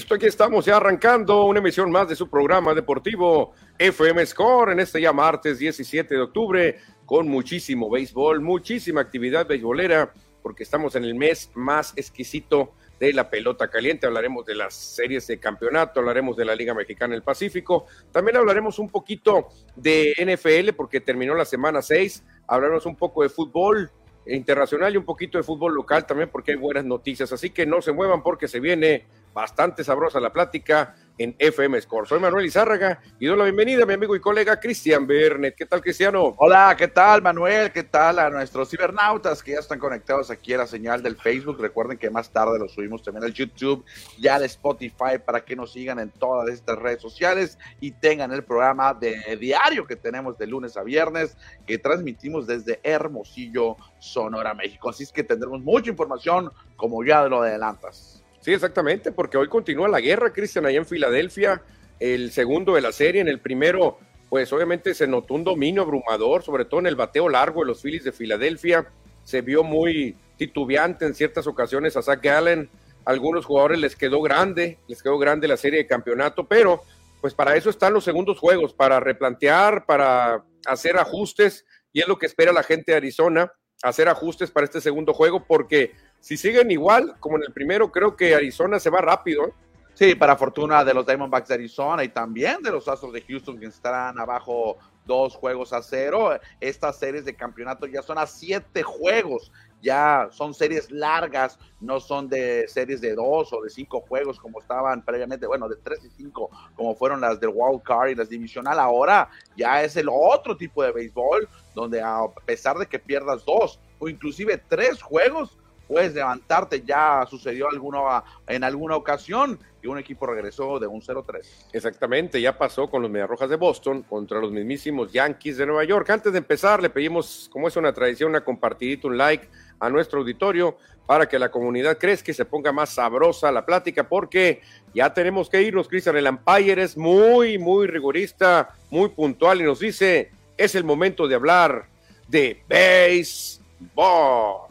listo, aquí estamos ya arrancando una emisión más de su programa deportivo FM Score en este ya martes 17 de octubre con muchísimo béisbol, muchísima actividad beisbolera porque estamos en el mes más exquisito de la pelota caliente. Hablaremos de las series de campeonato, hablaremos de la Liga Mexicana del Pacífico. También hablaremos un poquito de NFL porque terminó la semana 6. Hablaremos un poco de fútbol internacional y un poquito de fútbol local también porque hay buenas noticias. Así que no se muevan porque se viene bastante sabrosa la plática en FM Score. Soy Manuel Izárraga y doy la bienvenida a mi amigo y colega Cristian Bernet. ¿Qué tal, Cristiano? Hola, ¿qué tal, Manuel? ¿Qué tal a nuestros cibernautas que ya están conectados aquí a la señal del Facebook? Recuerden que más tarde lo subimos también al YouTube, ya al Spotify, para que nos sigan en todas estas redes sociales y tengan el programa de diario que tenemos de lunes a viernes, que transmitimos desde Hermosillo, Sonora, México. Así es que tendremos mucha información, como ya lo adelantas. Sí, exactamente, porque hoy continúa la guerra, Cristian, allá en Filadelfia, el segundo de la serie, en el primero, pues obviamente se notó un dominio abrumador, sobre todo en el bateo largo de los Phillies de Filadelfia, se vio muy titubeante en ciertas ocasiones a Zach Gallen, algunos jugadores les quedó grande, les quedó grande la serie de campeonato, pero pues para eso están los segundos juegos, para replantear, para hacer ajustes, y es lo que espera la gente de Arizona, hacer ajustes para este segundo juego, porque si siguen igual como en el primero, creo que Arizona se va rápido. ¿eh? Sí, para fortuna de los Diamondbacks de Arizona y también de los Astros de Houston que estarán abajo dos juegos a cero. Estas series de campeonato ya son a siete juegos. Ya son series largas, no son de series de dos o de cinco juegos como estaban previamente, bueno, de tres y cinco como fueron las del Wild Card y las divisional. Ahora ya es el otro tipo de béisbol donde a pesar de que pierdas dos o inclusive tres juegos, puedes levantarte. Ya sucedió alguna, en alguna ocasión que un equipo regresó de un 0-3. Exactamente, ya pasó con los Mediarrojas de Boston contra los mismísimos Yankees de Nueva York. Antes de empezar, le pedimos, como es una tradición, una compartidita, un like a nuestro auditorio para que la comunidad crezca y se ponga más sabrosa la plática, porque ya tenemos que irnos, Cristian. El Empire es muy, muy rigorista, muy puntual y nos dice, es el momento de hablar de béisbol.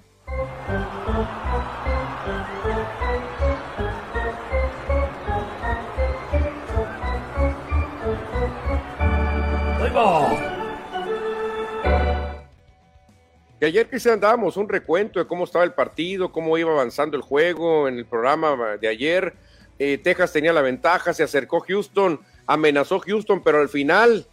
Y ayer que se andábamos un recuento de cómo estaba el partido, cómo iba avanzando el juego en el programa de ayer. Eh, Texas tenía la ventaja, se acercó Houston, amenazó Houston, pero al final,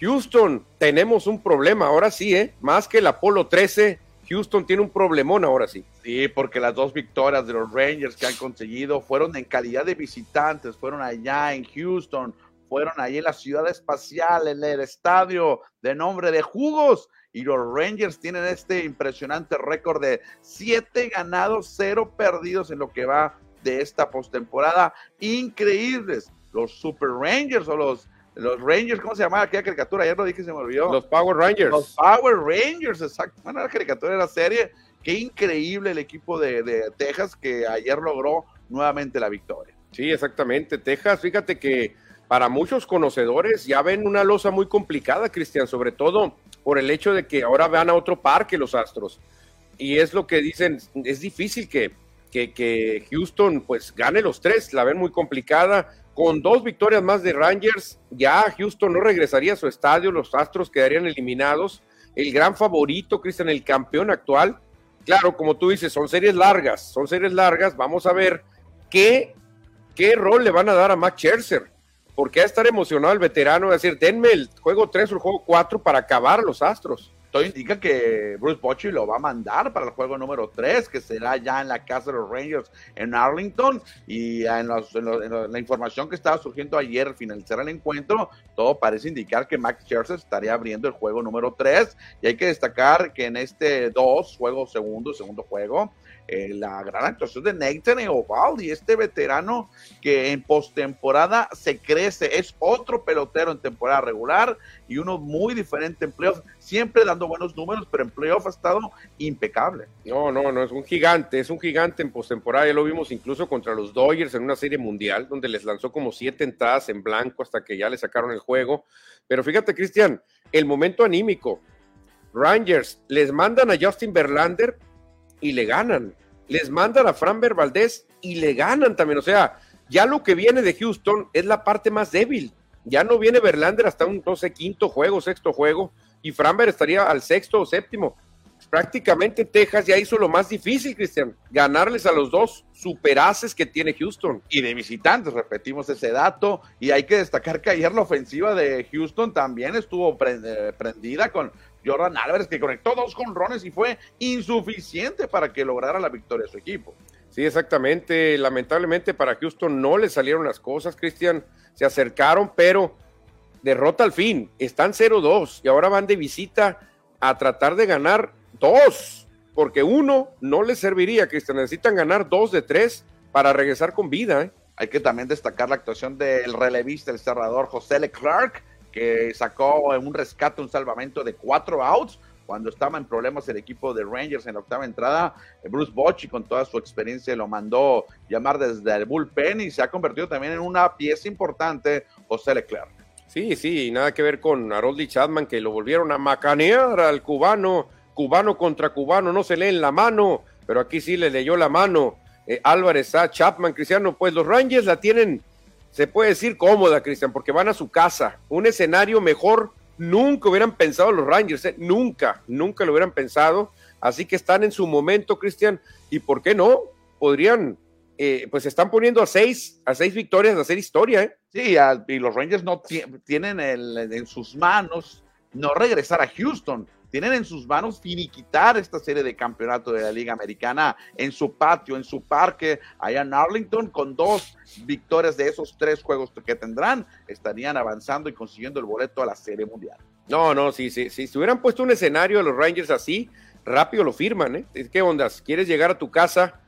Houston, tenemos un problema, ahora sí, ¿eh? Más que el Apolo 13, Houston tiene un problemón ahora sí. Sí, porque las dos victorias de los Rangers que han conseguido fueron en calidad de visitantes, fueron allá en Houston, fueron ahí en la ciudad espacial, en el estadio de nombre de Jugos. Y los Rangers tienen este impresionante récord de siete ganados, cero perdidos en lo que va de esta postemporada. Increíbles. Los Super Rangers o los los Rangers, ¿cómo se llamaba aquella caricatura? Ayer lo dije, se me olvidó. Los Power Rangers. Los Power Rangers, exacto. Bueno, la caricatura de la serie. Qué increíble el equipo de, de, Texas que ayer logró nuevamente la victoria. Sí, exactamente. Texas, fíjate que para muchos conocedores ya ven una losa muy complicada, Cristian, sobre todo por el hecho de que ahora van a otro parque los Astros. Y es lo que dicen, es difícil que, que, que Houston pues gane los tres, la ven muy complicada con dos victorias más de Rangers, ya Houston no regresaría a su estadio, los Astros quedarían eliminados. El gran favorito, Cristian, el campeón actual. Claro, como tú dices, son series largas, son series largas. Vamos a ver qué, qué rol le van a dar a Max Scherzer. Porque a estar emocionado el veterano de decir, denme el juego 3 o el juego 4 para acabar los Astros todo indica que Bruce Bochy lo va a mandar para el juego número 3, que será ya en la casa de los Rangers en Arlington. Y en, la información que estaba surgiendo ayer al finalizar el encuentro, todo parece indicar que Max Scherzer estaría abriendo el juego número 3. Y hay que destacar que en este 2, juego segundo, segundo juego, eh, la gran actuación de Nathan Eovaldi, este veterano que en postemporada se crece, es otro pelotero en temporada regular y uno muy diferente en playoff, siempre dando buenos números, pero en playoff ha estado impecable. No, no, no, es un gigante, es un gigante en postemporada, ya lo vimos incluso contra los Dodgers en una serie mundial, donde les lanzó como siete entradas en blanco hasta que ya le sacaron el juego. Pero fíjate, Cristian, el momento anímico. Rangers les mandan a Justin Verlander y le ganan. Les mandan a Framber Valdés y le ganan también. O sea, Ya lo que viene de Houston es la parte más débil. Ya no viene Verlander hasta un, no sé, quinto juego, sexto juego, y Framber estaría al sexto o séptimo. Prácticamente Texas ya hizo lo más difícil, Cristian, ganarles a los dos superaces que tiene Houston. Y de visitantes, repetimos ese dato, y hay que destacar que ayer la ofensiva de Houston también estuvo eh, prendida con Jordan Álvarez, que conectó dos conrones y fue insuficiente para que lograra la victoria de su equipo. Sí, exactamente. Lamentablemente para Houston no le salieron las cosas, Cristian. Se acercaron, pero derrota al fin. Están 0-2 y ahora van de visita a tratar de ganar dos, porque uno no les serviría, Cristian. Necesitan ganar dos de tres para regresar con vida. ¿eh? Hay que también destacar la actuación del relevista, el cerrador José Leclerc, que sacó un rescate, un salvamento de cuatro outs cuando estaba en problemas el equipo de Rangers en la octava entrada, Bruce Bochy con toda su experiencia lo mandó llamar desde el bullpen y se ha convertido también en una pieza importante José Leclerc. Sí, sí, nada que ver con Haroldi Chapman que lo volvieron a macanear al cubano, cubano contra cubano, no se lee en la mano, pero aquí sí le leyó la mano eh, Álvarez a Chapman, Cristiano, pues los Rangers la tienen, se puede decir cómoda, Cristian, porque van a su casa, un escenario mejor Nunca hubieran pensado los Rangers, ¿eh? nunca, nunca lo hubieran pensado. Así que están en su momento, Cristian, y ¿por qué no? Podrían, eh, pues están poniendo a seis, a seis victorias a hacer historia, ¿eh? Sí, y los Rangers no tienen en sus manos no regresar a Houston, tienen en sus manos finiquitar esta serie de campeonato de la Liga Americana en su patio, en su parque, allá en Arlington, con dos victorias de esos tres juegos que tendrán, estarían avanzando y consiguiendo el boleto a la Serie Mundial. No, no, sí, sí. Si hubieran puesto un escenario a los Rangers así, rápido lo firman, ¿eh? ¿Qué ondas? ¿Quieres llegar a tu casa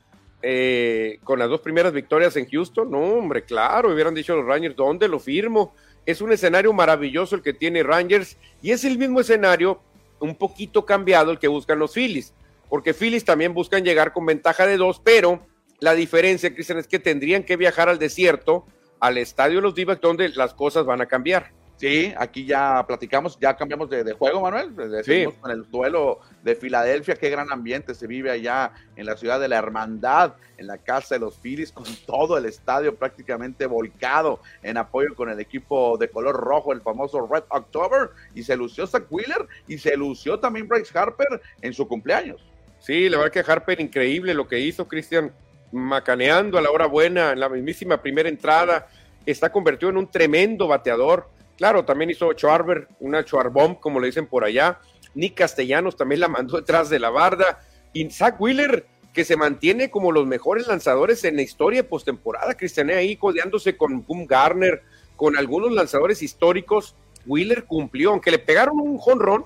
eh, con las dos primeras victorias en Houston? No, hombre, claro, hubieran dicho los Rangers, ¿dónde lo firmo? Es un escenario maravilloso el que tiene Rangers y es el mismo escenario un poquito cambiado el que buscan los Phillies, porque Phillies también buscan llegar con ventaja de dos, pero la diferencia, Cristian, es que tendrían que viajar al desierto, al estadio de los d donde las cosas van a cambiar. Sí, aquí ya platicamos, ya cambiamos de, juego, Manuel. Sí. Con el duelo de Filadelfia, qué gran ambiente se vive allá en la ciudad de la Hermandad, en la casa de los Phillies, con todo el estadio prácticamente volcado en apoyo con el equipo de color rojo, el famoso Red October. Y se lució Zach Wheeler y se lució también Bryce Harper en su cumpleaños. Sí, la verdad que Harper, increíble lo que hizo, Cristian, macaneando a la hora buena, en la mismísima primera entrada. Está convertido en un tremendo bateador Claro, también hizo Schwarber, una Schwarbomb, como le dicen por allá. Nick Castellanos también la mandó detrás de la barda. Y Zach Wheeler, que se mantiene como los mejores lanzadores en la historia postemporada, Cristian, ahí codeándose con Boom Garner, con algunos lanzadores históricos. Wheeler cumplió, aunque le pegaron un jonrón,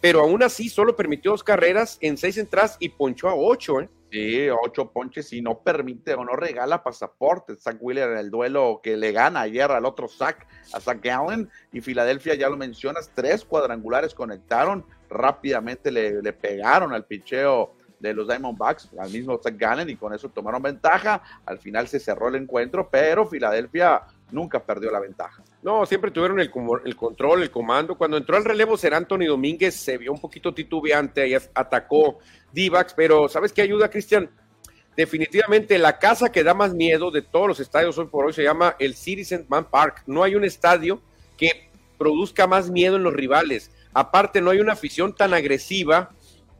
pero aún así solo permitió dos carreras en seis entradas y ponchó a ocho, ¿eh? Sí, ocho ponches y no permite o no regala pasaporte. Zach Wheeler en el duelo que le gana ayer al otro Zach, a Zach Allen. Y Filadelfia, ya lo mencionas, tres cuadrangulares conectaron. Rápidamente le, le pegaron al picheo de los Diamondbacks, al mismo Zach Gallen, y con eso tomaron ventaja. Al final se cerró el encuentro, pero Filadelfia nunca perdió la ventaja. No, siempre tuvieron el, el control, el comando. Cuando entró al relevo ser Anthony Domínguez, se vio un poquito titubeante, y atacó Divax, pero ¿sabes qué ayuda, Cristian? Definitivamente la casa que da más miedo de todos los estadios hoy por hoy se llama el Citizen Man Park. No hay un estadio que produzca más miedo en los rivales. Aparte, no hay una afición tan agresiva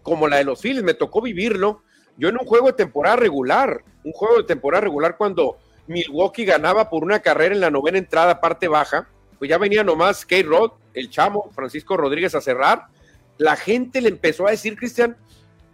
como la de los Phillies. Me tocó vivirlo. Yo en un juego de temporada regular, un juego de temporada regular cuando Milwaukee ganaba por una carrera en la novena entrada, parte baja, pues ya venía nomás Kate Rod, el chamo, Francisco Rodríguez a cerrar. La gente le empezó a decir, Cristian,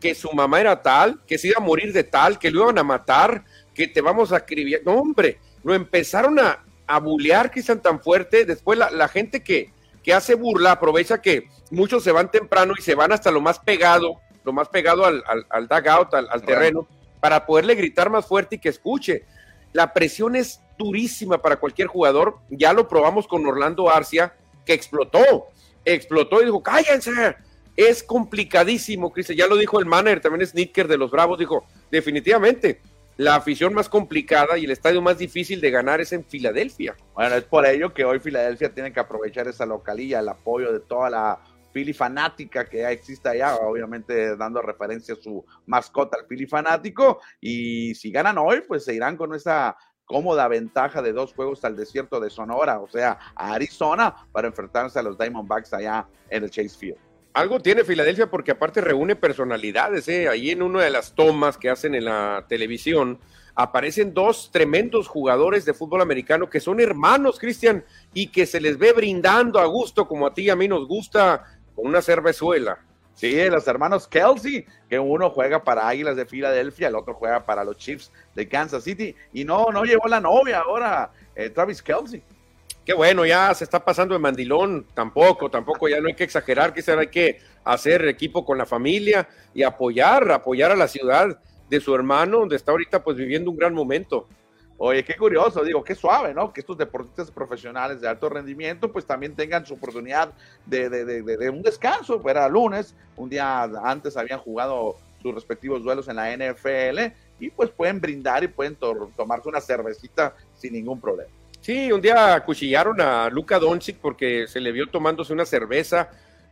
que su mamá era tal, que se iba a morir de tal, que lo iban a matar, que te vamos a escribir. No, hombre, lo empezaron a, a bulear, Cristian, tan fuerte. Después la, gente que, que hace burla aprovecha que muchos se van temprano y se van hasta lo más pegado, lo más pegado al, al, al dugout, al, al terreno, para poderle gritar más fuerte y que escuche. La presión es durísima para cualquier jugador. Ya lo probamos con Orlando Arcia, que explotó, explotó y dijo, cállense, es complicadísimo, Cristian. Ya lo dijo el manager, también es Nicker de los Bravos, dijo, definitivamente, la afición más complicada y el estadio más difícil de ganar es en Filadelfia. Bueno, es por ello que hoy Filadelfia tiene que aprovechar esa localía, el apoyo de toda la Philly fanática que ya existe allá, obviamente dando referencia a su mascota, el Philly fanático, y si ganan hoy, pues se irán con esa cómoda ventaja de dos juegos al desierto de Sonora, o sea, a Arizona, para enfrentarse a los Diamondbacks allá en el Chase Field. Algo tiene Filadelfia porque aparte reúne personalidades, ¿eh? ahí en una de las tomas que hacen en la televisión aparecen dos tremendos jugadores de fútbol americano que son hermanos, Cristian, y que se les ve brindando a gusto, como a ti y a mí nos gusta, con una cervezuela. Sí, los hermanos Kelsey, que uno juega para Águilas de Filadelfia, el otro juega para los Chiefs de Kansas City, y no, no llevó la novia ahora, eh, Travis Kelsey. Qué bueno, ya se está pasando de mandilón, tampoco, tampoco, ya no hay que exagerar, que hay que hacer equipo con la familia y apoyar, apoyar a la ciudad de su hermano, donde está ahorita pues viviendo un gran momento. Oye, qué curioso, digo, qué suave, ¿no? Que estos deportistas profesionales de alto rendimiento pues también tengan su oportunidad de, de, de, un descanso. Era lunes, un día antes habían jugado sus respectivos duelos en la NFL y pues pueden brindar y pueden tomarse una cervecita sin ningún problema. Sí, un día acuchillaron a Luca Doncic porque se le vio tomándose una cerveza.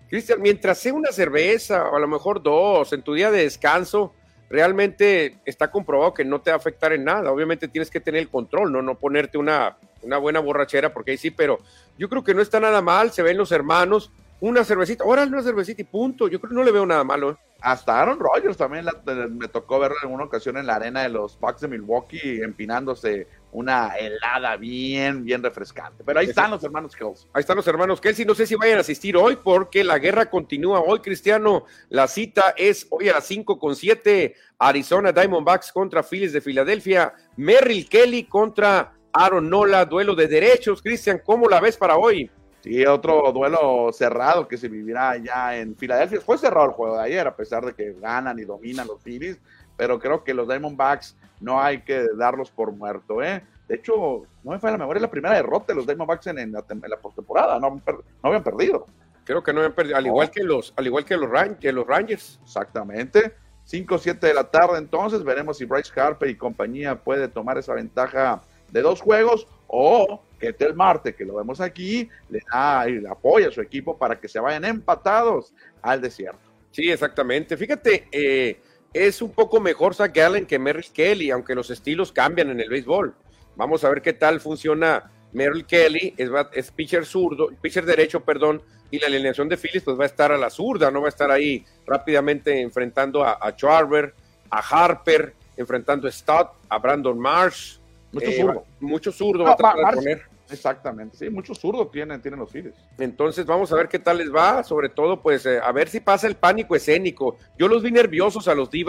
Cristian, mientras sea una cerveza o a lo mejor dos en tu día de descanso, realmente está comprobado que no te va a afectar en nada. Obviamente tienes que tener el control, no, no ponerte una, una buena borrachera, porque ahí sí, pero yo creo que no está nada mal, se ven los hermanos, una cervecita, ahora una cervecita y punto. Yo creo que no le veo nada malo. ¿eh? Hasta Aaron Rodgers también me tocó verlo en una ocasión en la arena de los Bucks de Milwaukee empinándose una helada bien, bien refrescante. Pero ahí están los hermanos Kelsey. Ahí están los hermanos Kelsey. No sé si vayan a asistir hoy porque la guerra continúa hoy, Cristiano. La cita es hoy a las 5 con 7. Arizona Diamondbacks contra Phillies de Filadelfia. Merrill Kelly contra Aaron Nola. Duelo de derechos. Cristian, ¿cómo la ves para hoy? Sí, otro duelo cerrado que se vivirá allá en Filadelfia. Fue cerrado el juego de ayer, a pesar de que ganan y dominan los Phillies pero creo que los Diamondbacks no hay que darlos por muerto, ¿eh? De hecho, no me falla la memoria, es la primera derrota de los Diamondbacks en, la, postemporada, no, no, habían perdido. Creo que no habían perdido, al igual que los, al igual que los, los Rangers. Exactamente. 5 7 de la tarde, entonces veremos si Bryce Harper y compañía puede tomar esa ventaja de dos juegos o que Tel Marte, que lo vemos aquí, le da y le apoya a su equipo para que se vayan empatados al desierto. Sí, exactamente. Fíjate, eh, es un poco mejor Zach Gallen que Merrill Kelly, aunque los estilos cambian en el béisbol. Vamos a ver qué tal funciona Merrill Kelly, es, pitcher zurdo, pitcher derecho, perdón, y la alineación de Phillies pues va a estar a la zurda, no va a estar ahí rápidamente enfrentando a, a Charver, a Harper, enfrentando a Stott, a Brandon Marsh. Mucho eh, zurdo. Mucho zurdo va a tratar de poner. Exactamente, sí, muchos zurdos tienen, tienen los Phillies. Entonces vamos a ver qué tal les va, sobre todo pues eh, a ver si pasa el pánico escénico. Yo los vi nerviosos a los d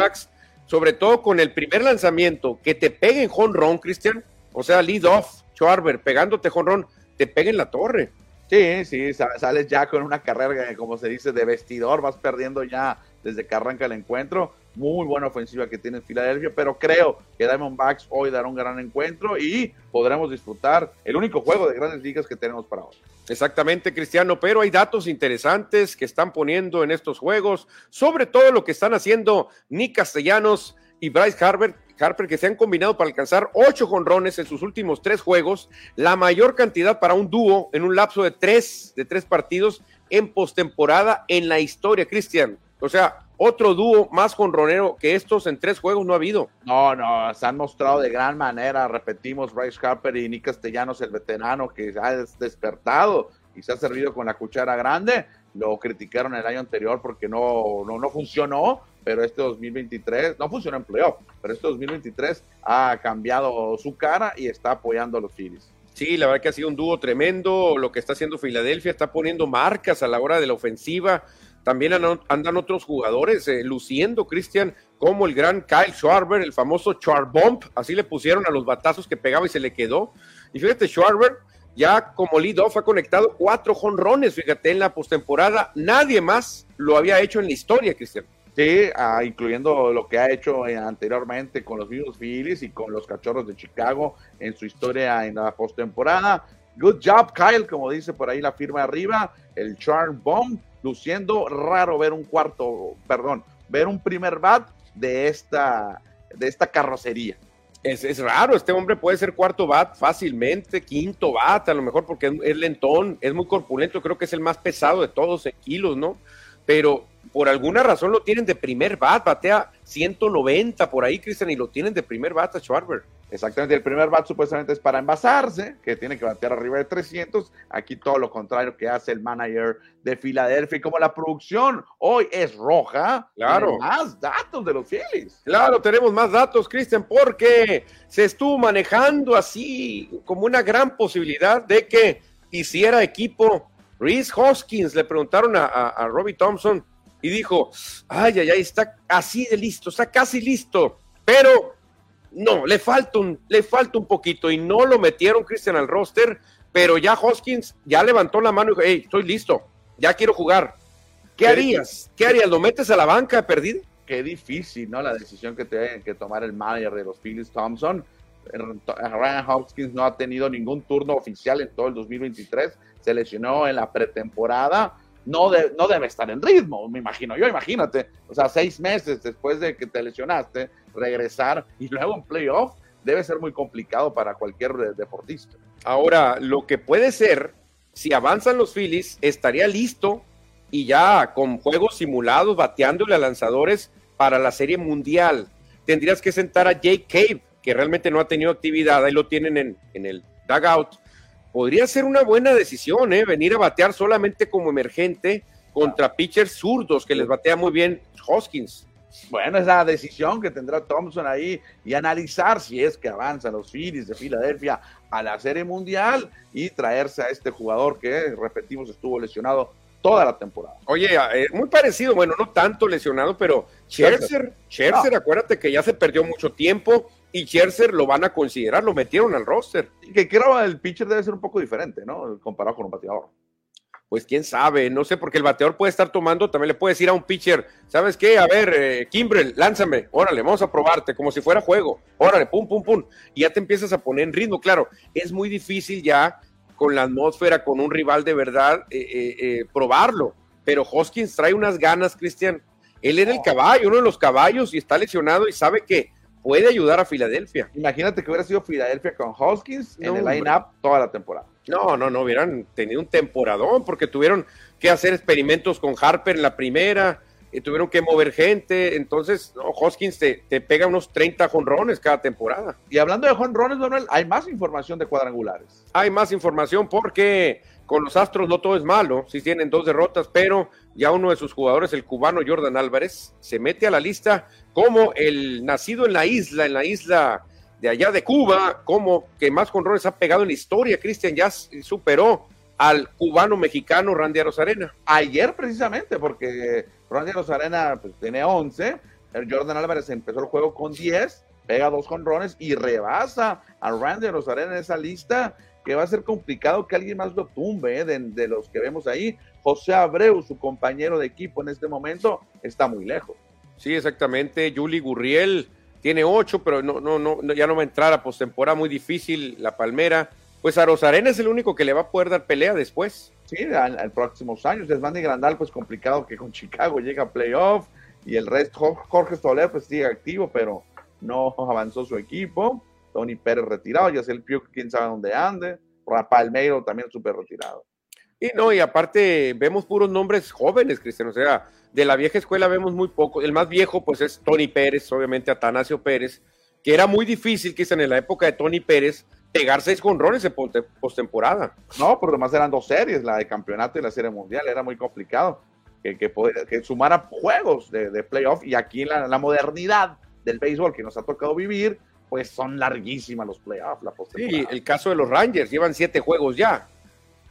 sobre todo con el primer lanzamiento, que te peguen jonrón, Cristian, o sea, lead off, Schwarber, pegándote jonrón, te peguen la torre. Sí, sí, sales ya con una carrera, como se dice, de vestidor, vas perdiendo ya desde que arranca el encuentro muy buena ofensiva que tiene Filadelfia, pero creo que Diamondbacks hoy dará un gran encuentro y podremos disfrutar el único juego de grandes ligas que tenemos para hoy. Exactamente, Cristiano, pero hay datos interesantes que están poniendo en estos juegos, sobre todo lo que están haciendo Nick Castellanos y Bryce Harper, Harper que se han combinado para alcanzar ocho jonrones en sus últimos tres juegos, la mayor cantidad para un dúo en un lapso de tres, de tres partidos en postemporada en la historia, Cristian. O sea, otro dúo más jonronero que estos en tres juegos no ha habido. No, no, se han mostrado de gran manera, repetimos, Bryce Harper y Nick Castellanos, el veterano que ha despertado y se ha servido con la cuchara grande. Lo criticaron el año anterior porque no, no, no funcionó, pero este 2023, no funcionó en playoff, pero este 2023 ha cambiado su cara y está apoyando a los Phillies. Sí, la verdad que ha sido un dúo tremendo. Lo que está haciendo Filadelfia está poniendo marcas a la hora de la ofensiva. También andan otros jugadores eh, luciendo, Cristian, como el gran Kyle Schwarber, el famoso Charbomb, así le pusieron a los batazos que pegaba y se le quedó. Y fíjate, Schwarber ya como lead-off ha conectado cuatro jonrones, fíjate, en la postemporada. Nadie más lo había hecho en la historia, Cristian. Sí, ah, incluyendo lo que ha hecho eh, anteriormente con los mismos Phillies y con los Cachorros de Chicago en su historia en la postemporada. Good job, Kyle, como dice por ahí la firma arriba, el Charm Bomb luciendo raro ver un cuarto, perdón, ver un primer bat de esta, de esta carrocería. Es, es, raro, este hombre puede ser cuarto bat fácilmente, quinto bat, a lo mejor porque es, lentón, es muy corpulento, creo que es el más pesado de todos en kilos, ¿no? Pero por alguna razón lo tienen de primer bat, batea 190 por ahí, Cristian, y lo tienen de primer bat a Schwarber. Exactamente, el primer bat supuestamente es para envasarse, que tiene que batear arriba de 300. Aquí todo lo contrario que hace el manager de Filadelfia. Y como la producción hoy es roja, claro. más datos de los Phillies. Claro, tenemos más datos, Cristian, porque se estuvo manejando así como una gran posibilidad de que hiciera equipo Reese Hoskins. Le preguntaron a, a Robbie Thompson y dijo, ay, ay, ay, está así de listo, está casi listo, pero no, le falta un, le falta un poquito y no lo metieron Christian al roster, pero ya Hoskins ya levantó la mano y dijo, hey, estoy listo, ya quiero jugar. ¿Qué harías? ¿Qué harías? ¿Lo metes a la banca perdido? Qué difícil, ¿no? La decisión que tiene que tomar el manager de los Phillies, Thompson. Ryan Hoskins no ha tenido ningún turno oficial en todo el 2023. Se lesionó en la pretemporada no, no debe estar en ritmo, me imagino yo, imagínate. O sea, seis meses después de que te lesionaste, regresar y luego en playoff debe ser muy complicado para cualquier deportista. Ahora, lo que puede ser, si avanzan los Phillies, estaría listo y ya con juegos simulados, bateándole a lanzadores para la Serie Mundial. Tendrías que sentar a Jake Cave, que realmente no ha tenido actividad, ahí lo tienen en, en el dugout podría ser una buena decisión, ¿eh? Venir a batear solamente como emergente contra pitchers zurdos, que les batea muy bien Hoskins. Bueno, es la decisión que tendrá Thompson ahí y analizar si es que avanzan los Phillies de Filadelfia a la Serie Mundial y traerse a este jugador que, repetimos, estuvo lesionado toda la temporada. Oye, eh, muy parecido, bueno, no tanto lesionado, pero Scherzer, Scherzer, acuérdate que ya se perdió mucho tiempo, y Scherzer lo van a considerar, lo metieron al roster. Y que creo el pitcher debe ser un poco diferente, ¿no? Comparado con un bateador. Pues quién sabe, no sé, porque el bateador puede estar tomando, también le puede decir a un pitcher, ¿sabes qué? A ver, eh, Kimbrel, lánzame, órale, vamos a probarte, como si fuera juego, órale, pum, pum, pum, y ya te empiezas a poner en ritmo. Claro, es muy difícil ya con la atmósfera, con un rival de verdad, eh, eh, probarlo, pero Hoskins trae unas ganas, Cristian. Él era el caballo, uno de los caballos, y está lesionado y sabe que puede ayudar a Filadelfia. Imagínate que hubiera sido Filadelfia con Hoskins en el line-up toda la temporada. No, no, no, hubieran tenido un temporadón porque tuvieron que hacer experimentos con Harper en la primera, y tuvieron que mover gente, entonces Hoskins te, te, pega unos 30 jonrones cada temporada. Y hablando de jonrones, Manuel, hay más información de cuadrangulares. Hay más información porque con los Astros no todo es malo, si tienen dos derrotas, pero ya uno de sus jugadores, el cubano Jordan Álvarez, se mete a la lista como el nacido en la isla, en la isla de allá de Cuba, como que más conrones ha pegado en la historia. Cristian ya superó al cubano mexicano Randy Arozarena. Ayer precisamente, porque Randy Arozarena pues, tiene 11, el Jordan Álvarez empezó el juego con 10, pega dos conrones y rebasa a Randy Arozarena en esa lista que va a ser complicado que alguien más lo tumbe, ¿eh? de, los que vemos ahí. José Abreu, su compañero de equipo en este momento, está muy lejos. Sí, exactamente. Juli Gurriel tiene ocho, pero no, no, no, ya no va a entrar a postemporada, muy difícil la Palmera. Pues a Rosarena es el único que le va a poder dar pelea después. Sí, en próximos años. Desmandi Grandal, pues complicado que con Chicago llega a playoff y el resto, Jorge Soler, pues sigue activo, pero no avanzó su equipo. Tony Pérez retirado, ya sea el Pio, quién sabe dónde ande, Rafael Meiro también súper retirado. Y no, y aparte vemos puros nombres jóvenes, Cristian, o sea, de la vieja escuela vemos muy poco. El más viejo, pues es Tony Pérez, obviamente Atanasio Pérez, que era muy difícil, quizá en la época de Tony Pérez, pegar seis conrones en postemporada. No, pero además eran dos series, la de campeonato y la serie mundial, era muy complicado que, que, que sumara juegos de, de playoff y aquí la, la modernidad del béisbol que nos ha tocado vivir, pues son larguísimas los playoffs, la Sí, el caso de los Rangers, llevan siete juegos ya.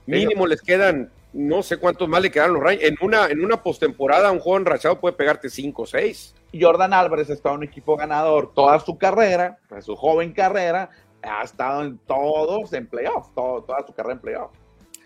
Mínimo les quedan, no sé cuántos más le quedan los Rangers. En una, en una postemporada, un juego enrachado puede pegarte cinco o seis. Jordan Álvarez está en un equipo ganador toda su carrera, pues, su joven carrera, ha estado en todos en playoffs, toda su carrera en playoffs.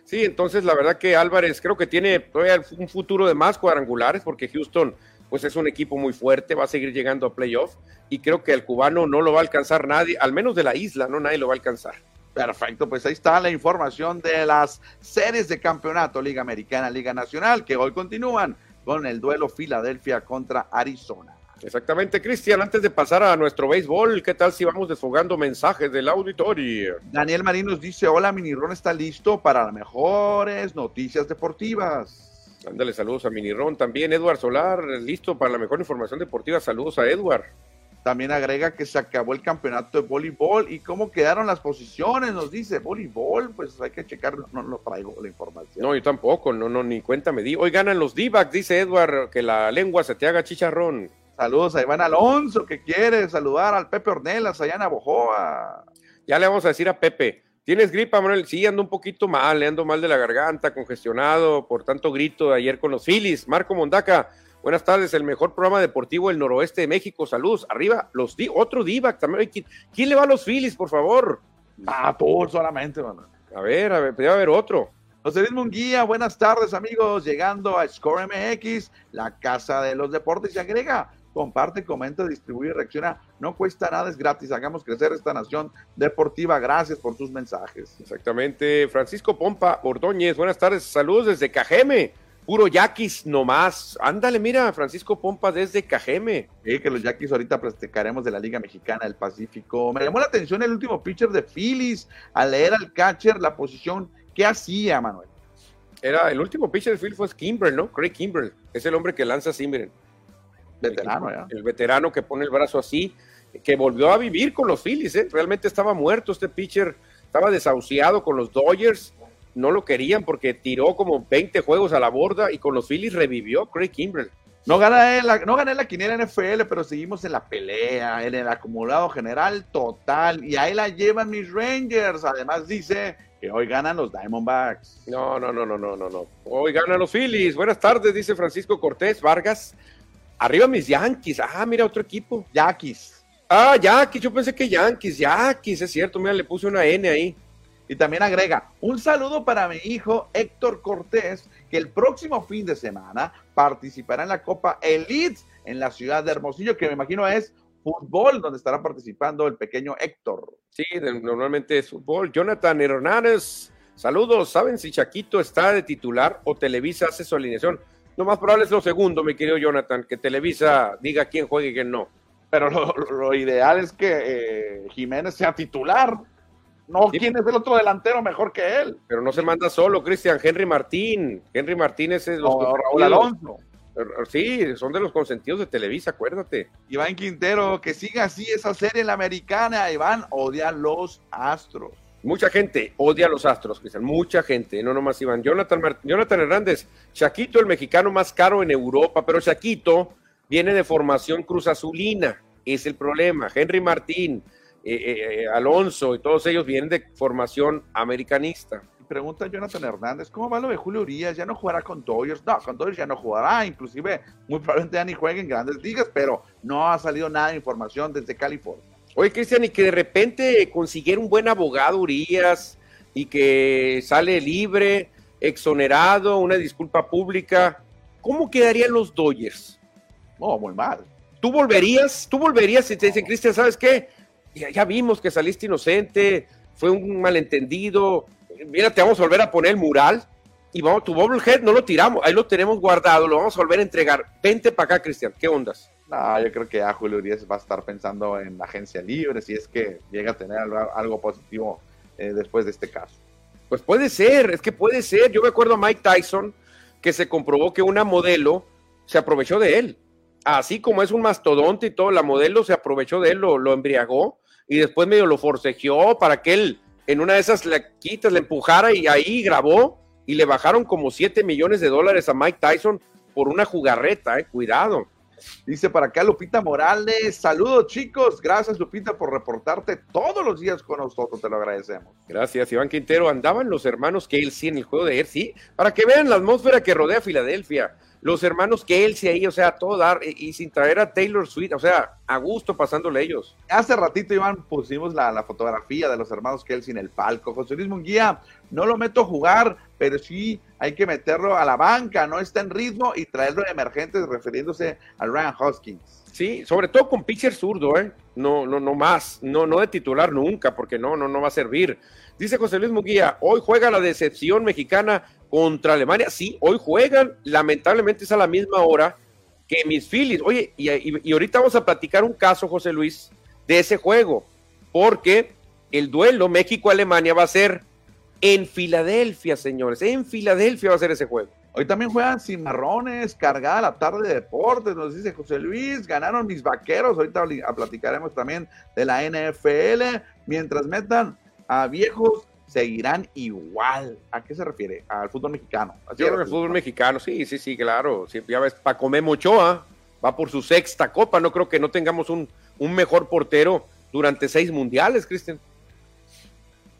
Sí, entonces la verdad que Álvarez creo que tiene todavía un futuro de más cuadrangulares porque Houston pues es un equipo muy fuerte, va a seguir llegando a playoff y creo que el cubano no lo va a alcanzar nadie, al menos de la isla, no nadie lo va a alcanzar. Perfecto, pues ahí está la información de las series de campeonato, Liga Americana, Liga Nacional, que hoy continúan con el duelo Filadelfia contra Arizona. Exactamente, Cristian. Antes de pasar a nuestro béisbol, ¿qué tal si vamos desfogando mensajes del auditorio? Daniel Marín nos dice: Hola, Minirón está listo para las mejores noticias deportivas. Ándale, saludos a Minirón. También Edward Solar, listo para la mejor información deportiva. Saludos a Edward. También agrega que se acabó el campeonato de voleibol y cómo quedaron las posiciones, nos dice voleibol, pues hay que checar, no lo traigo la información. No, yo tampoco, no, no, ni cuenta me di. Hoy ganan los d dice Edward, que la lengua se te haga chicharrón. Saludos a Iván Alonso, que quiere saludar al Pepe Ornelas allá en Abojoa. Ya le vamos a decir a Pepe, ¿tienes gripa, Manuel? Sí, ando un poquito mal, le ando mal de la garganta, congestionado por tanto grito de ayer con los Phillies. Marco Mondaca, Buenas tardes, el mejor programa deportivo del noroeste de México. Saludos. Arriba, los di otro Divac también. ¿Quién, le va a los Phillies, por favor? Ah, tú solamente, mano. A ver, a ver, debe haber otro. José Luis Munguía, buenas tardes, amigos. Llegando a Score MX, la casa de los deportes, y agrega. Comparte, comenta, distribuye, reacciona. No cuesta nada, es gratis. Hagamos crecer esta nación deportiva. Gracias por sus mensajes. Exactamente. Francisco Pompa Ordóñez, buenas tardes. Saludos desde Cajeme puro yaquis nomás. Ándale, mira, Francisco Pompa desde Cajeme. Sí, que los yaquis ahorita platicaremos de la Liga Mexicana del Pacífico. Me llamó la atención el último pitcher de Phillies al leer al catcher la posición que hacía, Manuel. Era el último pitcher de Phillies fue Kimbrel, ¿no? Craig Kimbrel. Es el hombre que lanza así, miren. Veterano, ya. El veterano que pone el brazo así, que volvió a vivir con los Phillies, ¿eh? Realmente estaba muerto este pitcher, estaba desahuciado con los Dodgers no lo querían porque tiró como 20 juegos a la borda y con los Phillies revivió Craig Kimbrell. No gané, la, no gané la quiniela NFL, pero seguimos en la pelea, en el acumulado general total. Y ahí la llevan mis Rangers. Además dice que hoy ganan los Diamondbacks. No, no, no, no, no, no, no. Hoy ganan los Phillies. Buenas tardes, dice Francisco Cortés Vargas. Arriba mis Yankees. Ah, mira, otro equipo. Yankees. Ah, Yankees. Yo pensé que Yankees. Yankees, es cierto. Mira, le puse una N ahí. Y también agrega, un saludo para mi hijo Héctor Cortés, que el próximo fin de semana participará en la Copa Elite en la ciudad de Hermosillo, que me imagino es fútbol, donde estará participando el pequeño Héctor. Sí, normalmente es fútbol. Jonathan Hernández, saludos. ¿Saben si Chaquito está de titular o Televisa hace su alineación? Lo más probable es lo segundo, mi querido Jonathan, que Televisa diga quién juega y quién no. Pero lo, ideal es que eh, Jiménez sea titular. No, ¿quién es el otro delantero mejor que él? Pero no se manda solo, Cristian. Henry Martín. Henry Martínez es los Raúl Alonso. Sí, son de los consentidos de Televisa, acuérdate. Iván Quintero, que siga así esa serie en la americana. Iván odia los Astros. Mucha gente odia a los Astros, Cristian. Mucha gente, no nomás Iván. Jonathan, Jonathan Hernández, Chaquito, el mexicano más caro en Europa, pero Chaquito viene de formación cruz azulina. Es el problema. Henry Martín, eh, eh, eh, Alonso y todos ellos vienen de formación americanista. Pregunta Jonathan Hernández, ¿cómo va lo de Julio Urias? ¿Ya no jugará con Dodgers? No, con Dodgers ya no jugará, inclusive muy probablemente ya ni juegue en grandes ligas, pero no ha salido nada de información desde California. Oye, Cristian, y que de repente consiguiera un buen abogado Urias y que sale libre, exonerado, una disculpa pública, ¿cómo quedarían los Dodgers? No, muy mal. ¿Tú volverías? ¿Tú volverías si te dicen, Cristian, ¿sabes qué? ya, vimos que saliste inocente, fue un malentendido, mira, te vamos a volver a poner el mural y vamos, tu bobblehead no lo tiramos, ahí lo tenemos guardado, lo vamos a volver a entregar. Vente para acá, Cristian, ¿qué ondas? No, yo creo que a Julio Urias va a estar pensando en la agencia libre, si es que llega a tener algo, positivo eh, después de este caso. Pues puede ser, es que puede ser. Yo me acuerdo a Mike Tyson que se comprobó que una modelo se aprovechó de él. Así como es un mastodonte y todo, la modelo se aprovechó de él, lo, lo embriagó y después medio lo forcejeó para que él en una de esas quitas, le empujara y ahí grabó y le bajaron como 7 millones de dólares a Mike Tyson por una jugarreta, eh, cuidado. Dice para acá Lupita Morales, saludos chicos, gracias Lupita por reportarte todos los días con nosotros, te lo agradecemos. Gracias Iván Quintero, andaban los hermanos Kelsey en el juego de sí para que vean la atmósfera que rodea Filadelfia los hermanos Kelsey ahí, o sea, todo dar, y, sin traer a Taylor Swift, o sea, a gusto pasándole ellos. Hace ratito, Iván, pusimos la, fotografía de los hermanos Kelsey en el palco. José Luis Munguía, no lo meto a jugar, pero sí hay que meterlo a la banca, no está en ritmo y traerlo de emergente refiriéndose a Ryan Hoskins. Sí, sobre todo con pitcher zurdo, ¿eh? No, no, no más, no, no de titular nunca, porque no, no, no va a servir. Dice José Luis Munguía, hoy juega la decepción mexicana contra Alemania. Sí, hoy juegan, lamentablemente es a la misma hora que mis Phillies. Oye, y, ahorita vamos a platicar un caso, José Luis, de ese juego, porque el duelo México-Alemania va a ser en Filadelfia, señores. En Filadelfia va a ser ese juego. Hoy también juegan Cimarrones, cargada la tarde de deportes, nos dice José Luis, ganaron mis vaqueros, ahorita platicaremos también de la NFL, mientras metan a viejos seguirán igual. ¿A qué se refiere? Al fútbol mexicano. Yo creo que el fútbol mexicano, sí, sí, sí, claro. ya ves, Pacomé Mochoa va por su sexta copa, no creo que no tengamos un, un mejor portero durante seis mundiales, Cristian.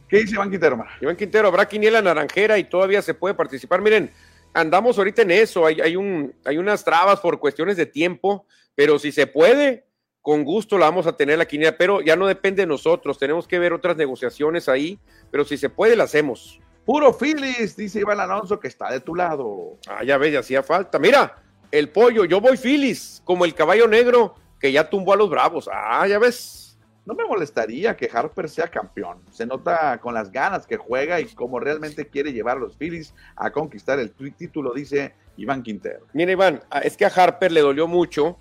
¿Qué dice Iván Quintero, Iván Quintero, habrá quiniela naranjera y todavía se puede participar. Miren, andamos ahorita en eso, hay, hay, un, hay unas trabas por cuestiones de tiempo, pero si se puede, con gusto la vamos a tener la quiniela, pero ya no depende de nosotros, tenemos que ver otras negociaciones ahí, pero si se puede, la hacemos. Puro Phillies, dice Iván Alonso, que está de tu lado. Ah, ya ves, ya hacía falta. Mira, el pollo, yo voy Phillies, como el caballo negro que ya tumbó a los bravos. Ah, ya ves. No me molestaría que Harper sea campeón. Se nota con las ganas que juega y cómo realmente quiere llevar a los Phillies a conquistar el título, dice Iván Quintero. Mira, Iván, es que a Harper le dolió mucho.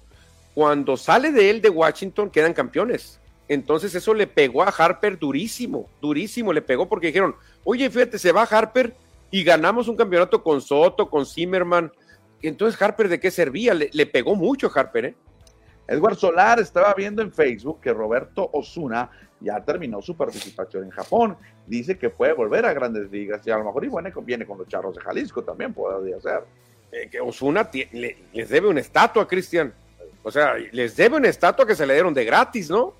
Cuando sale de él de Washington, quedan campeones. Entonces eso le pegó a Harper durísimo, durísimo le pegó porque dijeron, oye, fíjate, se va Harper y ganamos un campeonato con Soto, con Zimmerman. Entonces Harper, ¿de qué servía? Le, le pegó mucho Harper, ¿eh? Edward Solar estaba viendo en Facebook que Roberto Osuna ya terminó su participación en Japón. Dice que puede volver a grandes ligas y a lo mejor y bueno, viene con los charros de Jalisco también, podría ser. Eh, que Osuna les debe una estatua, Cristian. O sea, les debe una estatua que se le dieron de gratis, ¿no?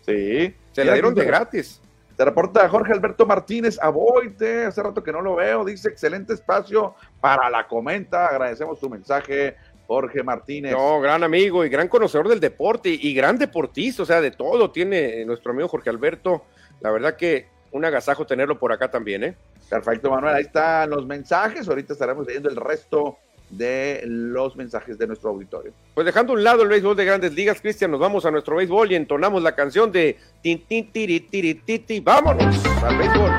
Sí. Se le dieron de gratis. Se reporta Jorge Alberto Martínez Aboite, hace rato que no lo veo, dice excelente espacio para la comenta, agradecemos tu mensaje, Jorge Martínez. No, gran amigo y gran conocedor del deporte y gran deportista, o sea, de todo tiene nuestro amigo Jorge Alberto. La verdad que un agasajo tenerlo por acá también, ¿eh? Perfecto, Manuel. Ahí están los mensajes. Ahorita estaremos leyendo el resto de los mensajes de nuestro auditorio. Pues dejando a un lado el béisbol de grandes ligas, Cristian, nos vamos a nuestro béisbol y entonamos la canción de Tin, tin, tiri. Vámonos al béisbol.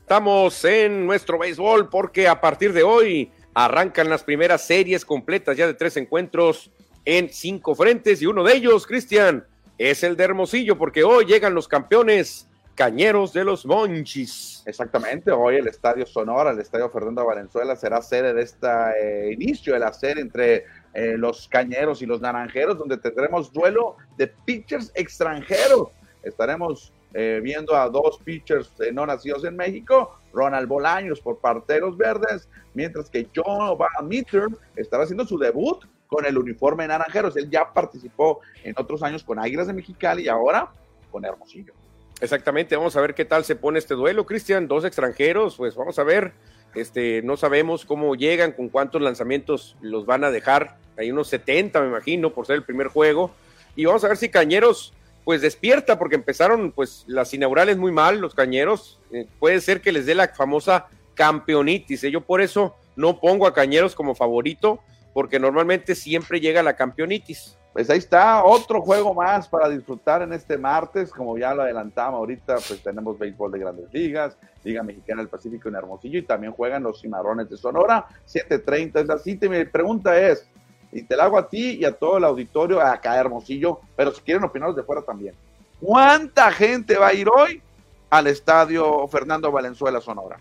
Estamos en nuestro béisbol porque a partir de hoy arrancan las primeras series completas ya de tres encuentros en cinco frentes y uno de ellos, Cristian, es el de Hermosillo porque hoy llegan los campeones Cañeros de los Monchis. Exactamente, hoy el Estadio Sonora, el Estadio Fernando Valenzuela será sede de este inicio de la entre eh, los Cañeros y los Naranjeros, donde tendremos duelo de pitchers extranjeros. Estaremos eh, viendo a dos pitchers no nacidos en México, Ronald Bolaños por parte de los Verdes, mientras que John Meter estará haciendo su debut con el uniforme naranjeros. Él ya participó en otros años con Águilas de Mexicali y ahora con Hermosillo. Exactamente, vamos a ver qué tal se pone este duelo, Cristian. Dos extranjeros, pues vamos a ver. Este, no sabemos cómo llegan, con cuántos lanzamientos los van a dejar. Hay unos 70, me imagino, por ser el primer juego. Y vamos a ver si Cañeros pues despierta porque empezaron pues las inaugurales muy mal, los cañeros, eh, puede ser que les dé la famosa campeonitis, ¿eh? yo por eso no pongo a cañeros como favorito, porque normalmente siempre llega la campeonitis. Pues ahí está, otro juego más para disfrutar en este martes, como ya lo adelantamos ahorita, pues tenemos béisbol de grandes ligas, Liga Mexicana del Pacífico en Hermosillo y también juegan los Cimarrones de Sonora, 7.30 es la cita y mi pregunta es, y te la hago a ti y a todo el auditorio, acá Hermosillo, pero si quieren opinar de fuera también. ¿Cuánta gente va a ir hoy al estadio Fernando Valenzuela Sonora?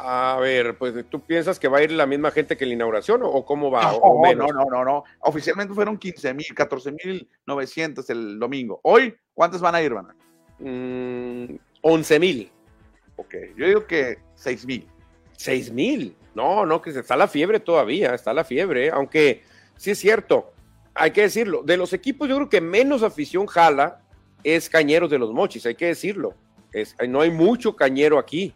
A ver, pues tú piensas que va a ir la misma gente que la inauguración o cómo va? No, no, no, no, no. Oficialmente fueron 15 mil, 14 mil 900 el domingo. Hoy, ¿cuántas van a ir, van? Mm, 11 mil. Ok, yo digo que 6 mil. 6 mil. No, no, que está la fiebre todavía, está la fiebre, aunque sí es cierto, hay que decirlo, de los equipos yo creo que menos afición jala es Cañeros de los Mochis, hay que decirlo. Es, no hay mucho cañero aquí.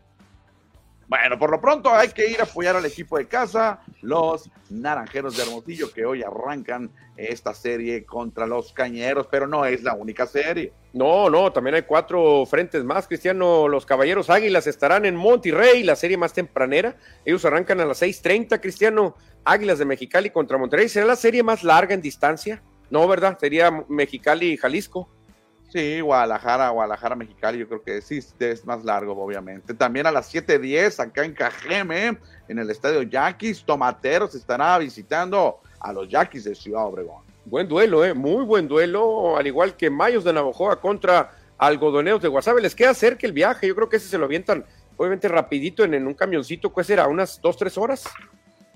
Bueno, por lo pronto hay que ir a apoyar al equipo de casa, los Naranjeros de Hermosillo, que hoy arrancan esta serie contra los Cañeros, pero no es la única serie. No, no, también hay cuatro frentes más, Cristiano. Los Caballeros Águilas estarán en Monterrey, la serie más tempranera. Ellos arrancan a las 6:30, Cristiano. Águilas de Mexicali contra Monterrey. ¿Será la serie más larga en distancia? No, ¿verdad? Sería Mexicali y Jalisco. Sí, Guadalajara, Guadalajara, Mexicali, yo creo que sí es más largo, obviamente. También a las 7:10 acá en Cajeme, en el estadio Yaquis, Tomateros estará visitando a los Yaquis de Ciudad Obregón. Buen duelo, ¿eh? Muy buen duelo, al igual que Mayos de Navajoa contra Algodoneros de Guasave. Les queda cerca el viaje, yo creo que ese se lo avientan, obviamente rapidito en, en un camioncito, ¿cuál será? ¿Unas dos, tres horas?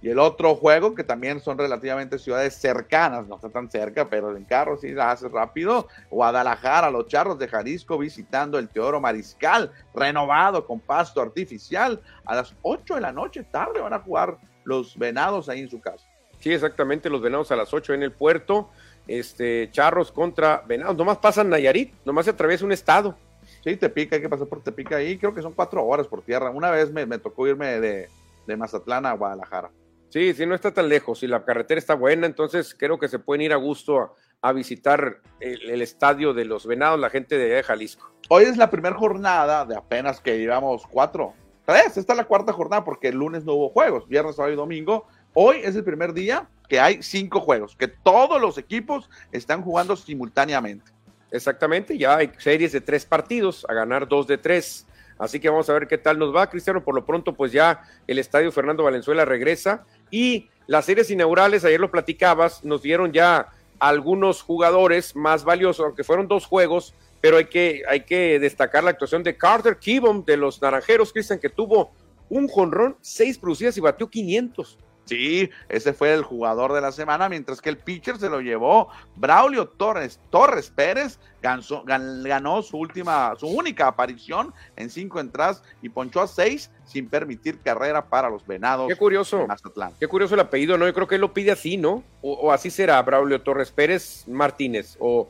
Y el otro juego, que también son relativamente ciudades cercanas, no está tan cerca, pero en carro sí la hace rápido. Guadalajara, los charros de Jalisco visitando el Teoro Mariscal, renovado con pasto artificial. A las 8 de la noche, tarde, van a jugar los venados ahí en su casa. Sí, exactamente, los venados a las 8 en el puerto. Este, charros contra venados. Nomás pasan Nayarit, nomás se atraviesa un estado. Sí, te pica, hay que pasar por Tepica ahí. Creo que son cuatro horas por tierra. Una vez me, me tocó irme de, de Mazatlán a Guadalajara. Sí, sí, no está tan lejos y la carretera está buena, entonces creo que se pueden ir a gusto a, a visitar el, el, estadio de los Venados, la gente de Jalisco. Hoy es la primera jornada de apenas que llevamos cuatro, tres, esta es la cuarta jornada porque el lunes no hubo juegos, viernes, sábado y domingo. Hoy es el primer día que hay cinco juegos, que todos los equipos están jugando simultáneamente. Exactamente, ya hay series de tres partidos, a ganar dos de tres. Así que vamos a ver qué tal nos va, Cristiano. Por lo pronto, pues ya el estadio Fernando Valenzuela regresa y las series inaugurales, ayer lo platicabas, nos dieron ya algunos jugadores más valiosos, aunque fueron dos juegos, pero hay que, hay que destacar la actuación de Carter Kibom de los Naranjeros, Cristian, que tuvo un jonrón, seis producidas y batió 500. Sí, ese fue el jugador de la semana, mientras que el pitcher se lo llevó Braulio Torres, Torres Pérez, ganó, ganó su última, su única aparición en cinco entradas y ponchó a seis sin permitir carrera para los venados. Qué curioso. de Mazatlán. Qué curioso el apellido, ¿no? Yo creo que él lo pide así, ¿no? O, o así será Braulio Torres Pérez Martínez, o,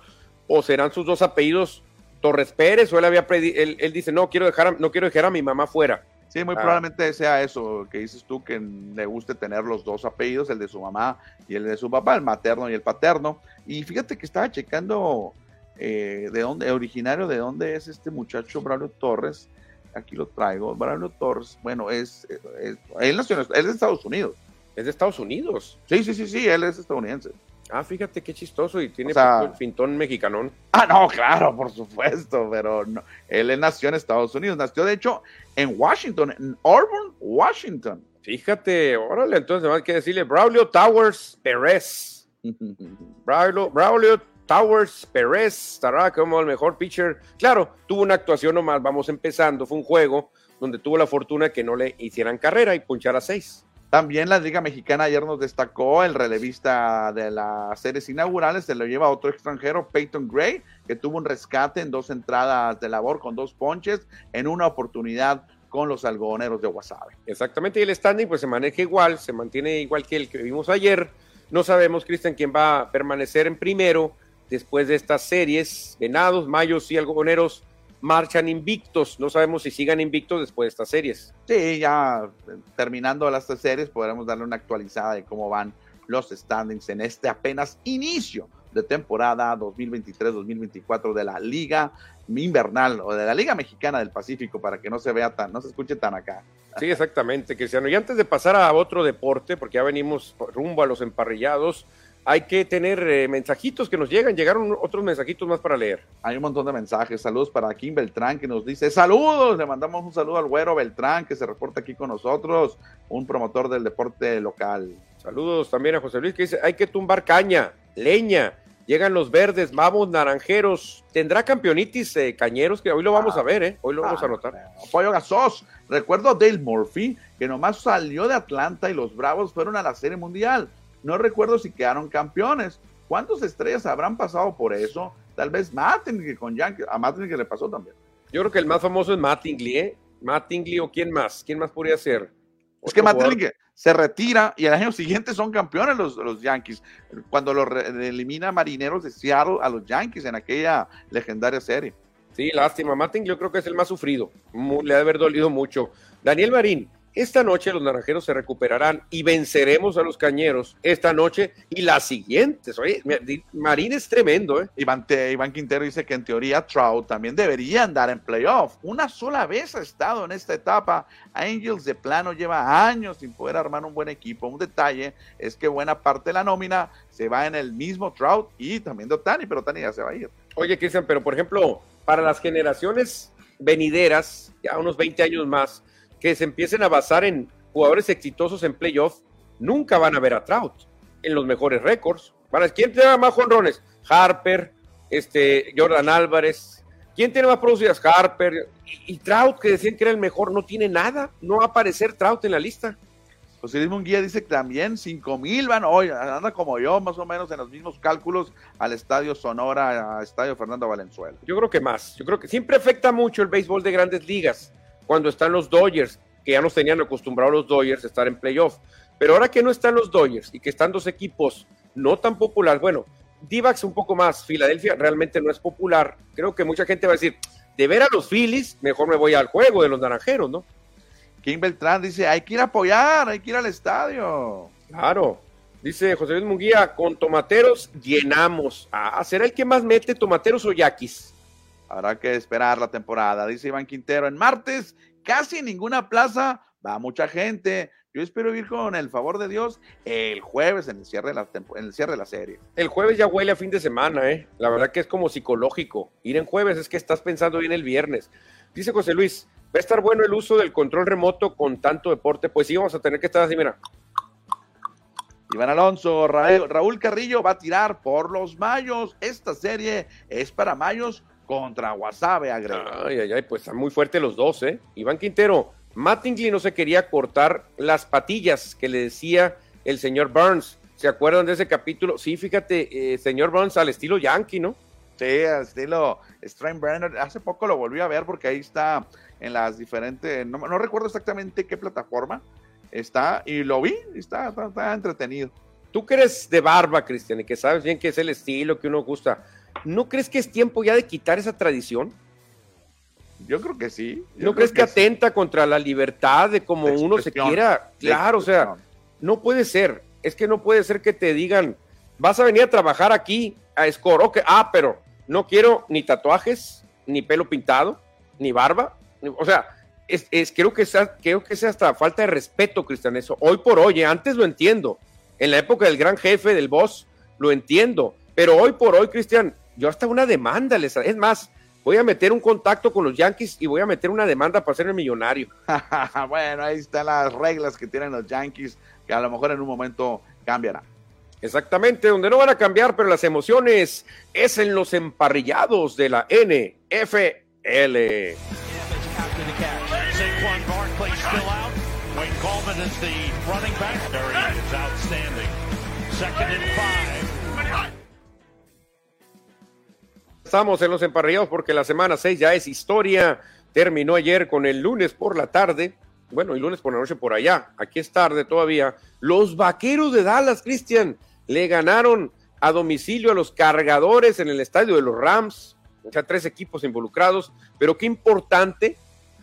o serán sus dos apellidos Torres Pérez, o él había él, él, dice, no quiero dejar, no quiero dejar a mi mamá fuera. Sí, muy ah. probablemente sea eso que dices tú, que le guste tener los dos apellidos, el de su mamá y el de su papá, el materno y el paterno. Y fíjate que estaba checando eh, de dónde, originario de dónde es este muchacho Braulio Torres. Aquí lo traigo. Braulio Torres, bueno, es, es él, nació, él es de Estados Unidos. Es de Estados Unidos. Sí, sí, sí, sí, él es estadounidense. Ah, fíjate qué chistoso y tiene o sea, el pintón mexicanón. Ah, no, claro, por supuesto, pero no. él nació en Estados Unidos, nació de hecho en Washington, en Auburn, Washington. Fíjate, órale, entonces más que decirle Braulio Towers Pérez. Braulio, Braulio Towers Pérez estará como el mejor pitcher. Claro, tuvo una actuación nomás, vamos empezando, fue un juego donde tuvo la fortuna que no le hicieran carrera y punchara seis. También la Liga Mexicana ayer nos destacó el relevista de las series inaugurales, se lo lleva otro extranjero, Peyton Gray, que tuvo un rescate en dos entradas de labor con dos ponches en una oportunidad con los algodoneros de Guasave. Exactamente, y el standing pues se maneja igual, se mantiene igual que el que vimos ayer. No sabemos, Cristian, quién va a permanecer en primero después de estas series. Venados, Mayos y algodoneros marchan invictos. No sabemos si sigan invictos después de estas series. Sí, ya terminando las series podremos darle una actualizada de cómo van los standings en este apenas inicio de temporada 2023-2024 de la Liga Invernal o de la Liga Mexicana del Pacífico para que no se vea tan, no se escuche tan acá. Sí, exactamente, Cristiano. Y antes de pasar a otro deporte, porque ya venimos rumbo a los emparrillados, hay que tener eh, mensajitos que nos llegan. Llegaron otros mensajitos más para leer. Hay un montón de mensajes. Saludos para Kim Beltrán que nos dice saludos. Le mandamos un saludo al güero Beltrán que se reporta aquí con nosotros, un promotor del deporte local. Saludos también a José Luis que dice hay que tumbar caña, leña. Llegan los verdes, mavos, naranjeros. ¿Tendrá campeonitis eh, cañeros? Que hoy lo vamos ah, a ver, ¿eh? Hoy lo ah, vamos a anotar. Pollo Gasos. Recuerdo a Dale Murphy, que nomás salió de Atlanta y los Bravos fueron a la Serie Mundial no recuerdo si quedaron campeones. ¿Cuántas estrellas habrán pasado por eso? Tal vez Mattingly con Yankee, a Mattingly le pasó también. Yo creo que el más famoso es Mattingly, ¿eh? Mattingly o quién más, quién más podría ser. Es que Mattingly se retira y el año siguiente son campeones los, los Yankees. Cuando lo elimina Marineros de Seattle a los Yankees en aquella legendaria serie. Sí, lástima. Mattingly yo creo que es el más sufrido. Le ha de haber dolido mucho. Daniel Marín, esta noche los naranjeros se recuperarán y venceremos a los cañeros esta noche y las siguientes. Oye, Marín es tremendo, ¿eh? Iván, Iván Quintero dice que en teoría Trout también debería andar en playoff. Una sola vez ha estado en esta etapa. Angels de plano lleva años sin poder armar un buen equipo. Un detalle es que buena parte de la nómina se va en el mismo Trout y también de Otani, pero Otani ya se va a ir. Oye, Cristian, pero por ejemplo, para las generaciones venideras, ya unos 20 años más, que se empiecen a basar en jugadores exitosos en playoff, nunca van a ver a Trout en los mejores récords. ¿Quién tiene más jonrones? Harper, este, Jordan Álvarez. ¿Quién tiene más producidas? Harper. Y, y, Trout, que decían que era el mejor, no tiene nada. No va a aparecer Trout en la lista. José Luis Munguía dice que también 5 mil van hoy, anda como yo, más o menos en los mismos cálculos al Estadio Sonora, al Estadio Fernando Valenzuela. Yo creo que más. Yo creo que siempre afecta mucho el béisbol de grandes ligas cuando están los Dodgers, que ya nos tenían acostumbrados los Dodgers a estar en playoff. Pero ahora que no están los Dodgers y que están dos equipos no tan populares, bueno, Divax un poco más, Filadelfia realmente no es popular. Creo que mucha gente va a decir, de ver a los Phillies, mejor me voy al juego de los naranjeros, ¿no? Kim Beltrán dice, hay que ir a apoyar, hay que ir al estadio. Claro. Dice José Luis Munguía, con tomateros llenamos. Ah, ¿será el que más mete tomateros o yaquis? Habrá que esperar la temporada. Dice Iván Quintero, en martes casi ninguna plaza, va mucha gente. Yo espero ir con el favor de Dios el jueves en el cierre de la, en el cierre de la serie. El jueves ya huele a fin de semana, ¿eh? La verdad que es como psicológico. Ir en jueves es que estás pensando bien el viernes. Dice José Luis, va a estar bueno el uso del control remoto con tanto deporte. Pues sí, vamos a tener que estar así, mira. Iván Alonso, Ra Raúl Carrillo va a tirar por los Mayos. Esta serie es para Mayos contra Wasabe, agrega. Ay, ay, ay, pues están muy fuertes los dos, ¿eh? Iván Quintero, Mattingly no se quería cortar las patillas que le decía el señor Burns. ¿Se acuerdan de ese capítulo? Sí, fíjate, eh, señor Burns al estilo Yankee, ¿no? Sí, al estilo Steinbrenner. Hace poco lo volví a ver porque ahí está en las diferentes, no, no recuerdo exactamente qué plataforma está, y lo vi, está, está, está entretenido. Tú que eres de barba, Cristian, y que sabes bien que es el estilo que uno gusta, ¿no crees que es tiempo ya de quitar esa tradición? Yo creo que sí. ¿No crees que, que sí. atenta contra la libertad de como de uno se quiera? Claro, o sea, no puede ser. Es que no puede ser que te digan, vas a venir a trabajar aquí a Score. Ok, ah, pero no quiero ni tatuajes, ni pelo pintado, ni barba. O sea, es, es, creo, que sea, creo que es hasta falta de respeto, Cristian, eso. Hoy por hoy, ¿eh? antes lo entiendo. En la época del gran jefe, del boss, lo entiendo. Pero hoy por hoy, Cristian, yo hasta una demanda les. Es más, voy a meter un contacto con los Yankees y voy a meter una demanda para ser el millonario. bueno, ahí están las reglas que tienen los Yankees, que a lo mejor en un momento cambiarán. Exactamente, donde no van a cambiar, pero las emociones es en los emparrillados de la NFL. Estamos en los emparrillados porque la semana 6 ya es historia. Terminó ayer con el lunes por la tarde. Bueno, y lunes por la noche por allá. Aquí es tarde todavía. Los vaqueros de Dallas, Cristian, le ganaron a domicilio a los cargadores en el estadio de los Rams. O sea, tres equipos involucrados. Pero qué importante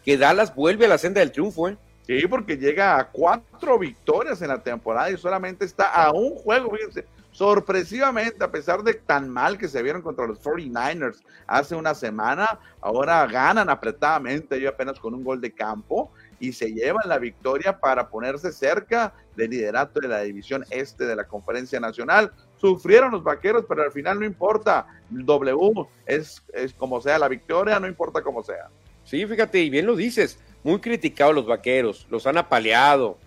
que Dallas vuelve a la senda del triunfo, ¿eh? Sí, porque llega a cuatro victorias en la temporada y solamente está a un juego, fíjense, sorpresivamente, a pesar de tan mal que se vieron contra los 49ers hace una semana, ahora ganan apretadamente, yo apenas con un gol de campo, y se llevan la victoria para ponerse cerca del liderato de la división este de la conferencia nacional. Sufrieron los vaqueros, pero al final no importa, el W es, es como sea la victoria, no importa cómo sea. Sí, fíjate, y bien lo dices, muy criticados los vaqueros, los han apaleado,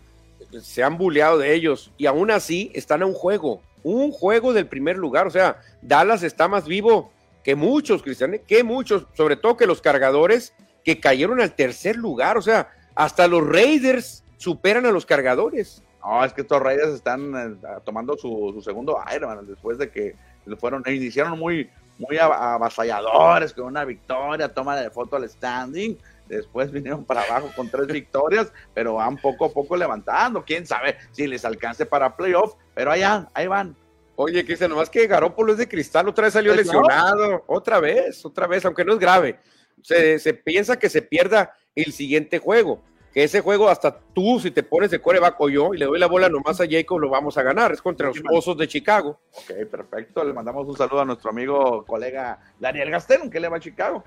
se han buleado de ellos, y aún así están a un juego, un juego del primer lugar. O sea, Dallas está más vivo que muchos, Cristian, que muchos, sobre todo que los cargadores que cayeron al tercer lugar. O sea, hasta los Raiders superan a los cargadores. No, es que estos Raiders están eh, tomando su, su, segundo aire, man, después de que fueron, iniciaron muy, muy avasalladores con una victoria, toma de foto al standing. Después vinieron para abajo con tres victorias, pero van poco a poco levantando. Quién sabe si les alcance para playoff, pero allá, ahí van. Oye, Cristian, nomás que Garópolo es de cristal, otra vez salió lesionado, otra vez, otra vez, aunque no es grave. Se, se, piensa que se pierda el siguiente juego, que ese juego hasta tú, si te pones de coreback o yo y le doy la bola nomás a Jacob, lo vamos a ganar, es contra los Osos de Chicago. Ok, perfecto, le mandamos un saludo a nuestro amigo, colega Daniel Gastelum, que le va a Chicago.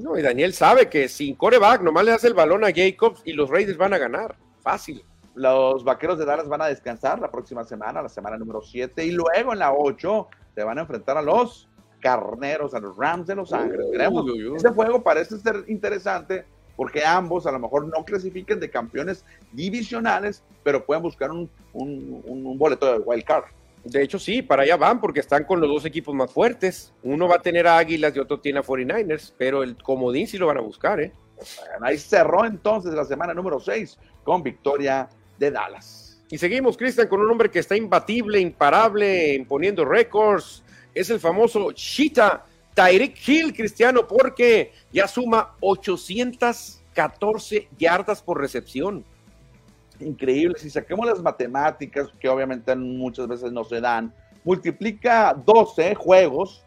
No, y Daniel sabe que sin coreback nomás le hace el balón a Jacobs y los Raiders van a ganar. Fácil. Los vaqueros de Dallas van a descansar la próxima semana, la semana número 7, y luego en la 8 se van a enfrentar a los carneros, a los Rams de Los Ángeles. Uy, uy, uy. Este juego parece ser interesante porque ambos a lo mejor no clasifiquen de campeones divisionales, pero pueden buscar un, un, un boleto de wild card. De hecho, sí, para allá van porque están con los dos equipos más fuertes. Uno va a tener a Águilas y otro tiene a 49ers, pero el comodín sí lo van a buscar, ¿eh? ahí cerró entonces la semana número 6 con victoria de Dallas. Y seguimos, Cristian, con un hombre que está imbatible, imparable, imponiendo récords. Es el famoso Cheetah Tyreek Hill, Cristiano, porque ya suma 814 yardas por recepción. Increíble, si saquemos las matemáticas, que obviamente muchas veces no se dan, multiplica 12 juegos,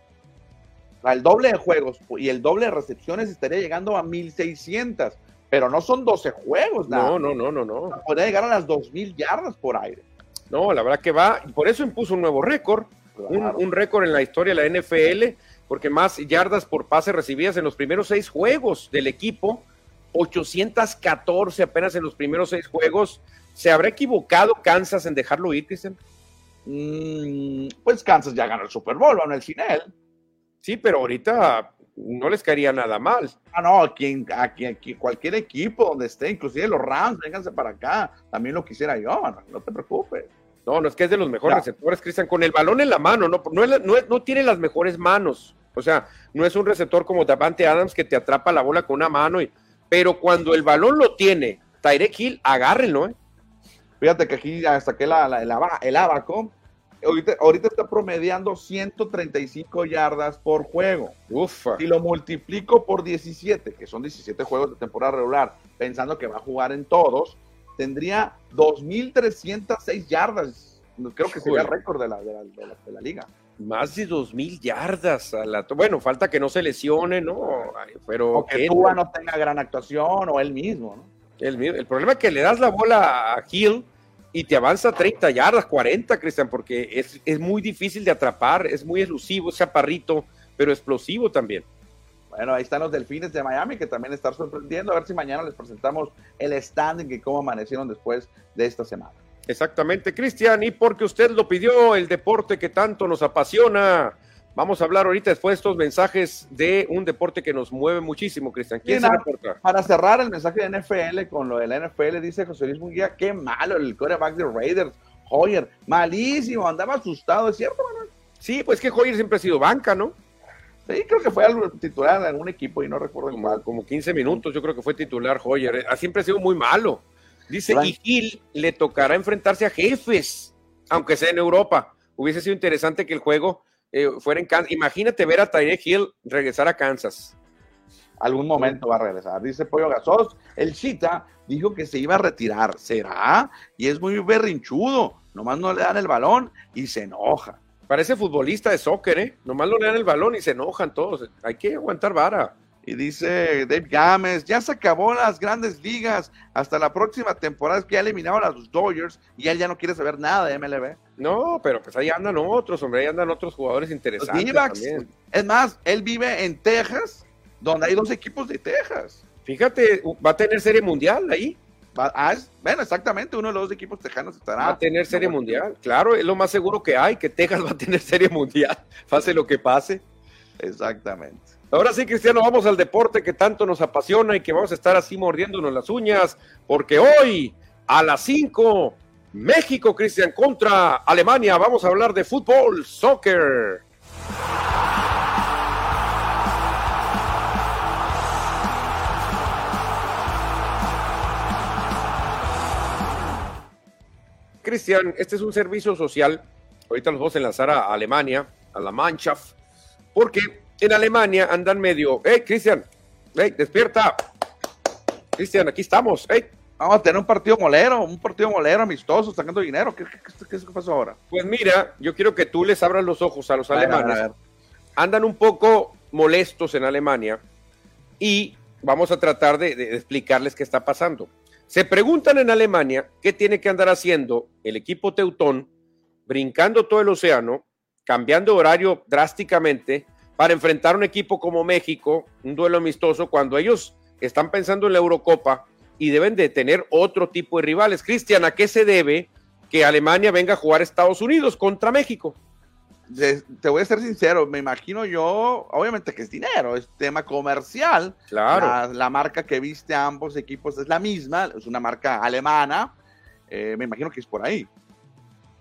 el doble de juegos y el doble de recepciones estaría llegando a 1600, pero no son 12 juegos, No, no, no, no, no. Podría llegar a las 2000 yardas por aire. No, la verdad que va, y por eso impuso un nuevo récord, un, récord en la historia de la NFL, porque más yardas por pase recibidas en los primeros seis juegos del equipo, 814 apenas en los primeros seis juegos. ¿Se habrá equivocado Kansas en dejarlo ir, Cristian? Mm, pues Kansas ya ganó el Super Bowl, en el final. Sí, pero ahorita no les caería nada mal. Ah, no, a quien, a quien, cualquier equipo donde esté, inclusive los Rams, vénganse para acá. También lo quisiera yo, no te preocupes. No, no es que es de los mejores receptores, Cristian, con el balón en la mano, no, no, tiene las mejores manos. O sea, no es un receptor como Davante Adams que te atrapa la bola con una mano, y, pero cuando el balón lo tiene, Tyrek Hill, agárrenlo, ¿eh? Fíjate que aquí saqué la, el, el abaco. Ahorita, ahorita, está promediando 135 yardas por juego. Ufa. Si lo multiplico por 17, que son 17 juegos de temporada regular, pensando que va a jugar en todos, tendría 2.306 yardas. Creo que sería el récord de la, de, la, liga. Más de 2.000 yardas. A la, bueno, falta que no se lesione, ¿no? Pero o que Tua no tenga gran actuación o él mismo, ¿no? El, el problema es que le das la bola a Hill y te avanza 30 yardas, 40, Cristian, porque es, es muy difícil de atrapar, es muy elusivo, es chaparrito, pero explosivo también. Bueno, ahí están los Delfines de Miami que también están sorprendiendo. A ver si mañana les presentamos el standing y cómo amanecieron después de esta semana. Exactamente, Cristian, y porque usted lo pidió, el deporte que tanto nos apasiona. Vamos a hablar ahorita después de estos mensajes de un deporte que nos mueve muchísimo, Cristian. ¿Quién se reporta? Para cerrar el mensaje de NFL con lo de la NFL, dice José Luis Munguía, qué malo el quarterback de Raiders, Hoyer, malísimo, andaba asustado, ¿es cierto, Manuel? Sí, pues que Hoyer siempre ha sido banca, ¿no? Sí, creo que fue algo titular en algún equipo y no recuerdo como, Como 15 minutos, yo creo que fue titular Hoyer. Ha siempre sido muy malo. Dice, y Gil le tocará enfrentarse a jefes, aunque sea en Europa. Hubiese sido interesante que el juego eh, fuera en Kansas. Imagínate ver a Tyree Hill regresar a Kansas. Algún momento va a regresar. Dice Pollo Gasos, el Chita dijo que se iba a retirar. ¿Será? Y es muy berrinchudo. Nomás no le dan el balón y se enoja. Parece futbolista de soccer, ¿eh? Nomás lo le dan el balón y se enojan todos. Hay que aguantar vara. Y dice Dave Gámez, ya se acabó las grandes ligas. Hasta la próxima temporada es que ya eliminaron a los Dodgers y él ya no quiere saber nada de MLB. No, pero pues ahí andan otros, hombre, ahí andan otros jugadores interesantes. También. Es más, él vive en Texas, donde hay dos equipos de Texas. Fíjate, va a tener serie mundial ahí. Ah, bueno, exactamente, uno de los dos equipos tejanos estará. Va a tener serie mundial, claro, es lo más seguro que hay, que Texas va a tener serie mundial, pase lo que pase. Exactamente. Ahora sí, Cristiano, vamos al deporte que tanto nos apasiona y que vamos a estar así mordiéndonos las uñas, porque hoy a las 5, México, Cristian, contra Alemania, vamos a hablar de fútbol, soccer. Cristian, este es un servicio social. Ahorita los vamos a enlazar a Alemania, a la Mannschaft, porque en Alemania andan medio. ¡Hey, Cristian! ¡Hey, despierta! Cristian, aquí estamos. ¡Hey! Vamos a tener un partido molero, un partido molero amistoso, sacando dinero. ¿Qué, qué, pasó ahora? Pues mira, yo quiero que tú les abras los ojos a los alemanes. Andan un poco molestos en Alemania y vamos a tratar de explicarles qué está pasando. Se preguntan en Alemania qué tiene que andar haciendo el equipo teutón, brincando todo el océano, cambiando horario drásticamente para enfrentar un equipo como México, un duelo amistoso, cuando ellos están pensando en la Eurocopa y deben de tener otro tipo de rivales. Cristian, ¿a qué se debe que Alemania venga a jugar a Estados Unidos contra México? te voy a ser sincero, me imagino yo, obviamente que es dinero, es tema comercial. Claro. La, marca que viste a ambos equipos es la misma, es una marca alemana. Eh, me imagino que es por ahí.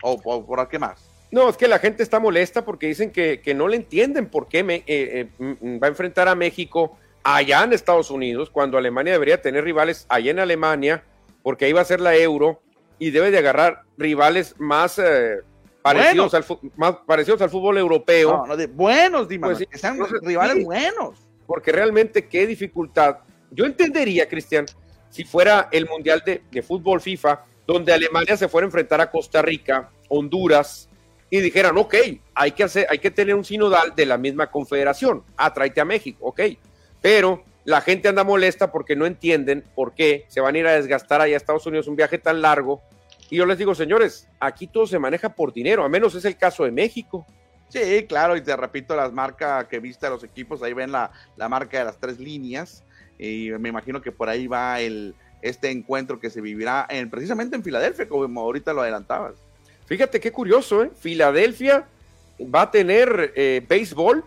O, por qué más. No, es que la gente está molesta porque dicen que, no le entienden por qué me, eh, eh, va a enfrentar a México allá en Estados Unidos, cuando Alemania debería tener rivales allá en Alemania, porque ahí va a ser la euro y debe de agarrar rivales más, eh, parecidos, al, más parecidos al fútbol europeo. No, de buenos, Dima, pues que sean rivales buenos. Porque realmente qué dificultad. Yo entendería, Cristian, si fuera el Mundial de, de Fútbol FIFA, donde Alemania se fuera a enfrentar a Costa Rica, Honduras, y dijeran, ok, hay que, hacer, hay que tener un sinodal de la misma confederación, ah, a México, ok, pero la gente anda molesta porque no entienden por qué se van a ir a desgastar allá a Estados Unidos un viaje tan largo. Y yo les digo, señores, aquí todo se maneja por dinero, a menos es el caso de México. Sí, claro, y te repito, las marcas que viste a los equipos, ahí ven la, la marca de las tres líneas, y me imagino que por ahí va el, este encuentro que se vivirá en, precisamente en Filadelfia, como ahorita lo adelantabas. Fíjate qué curioso, ¿eh? Filadelfia va a tener eh, béisbol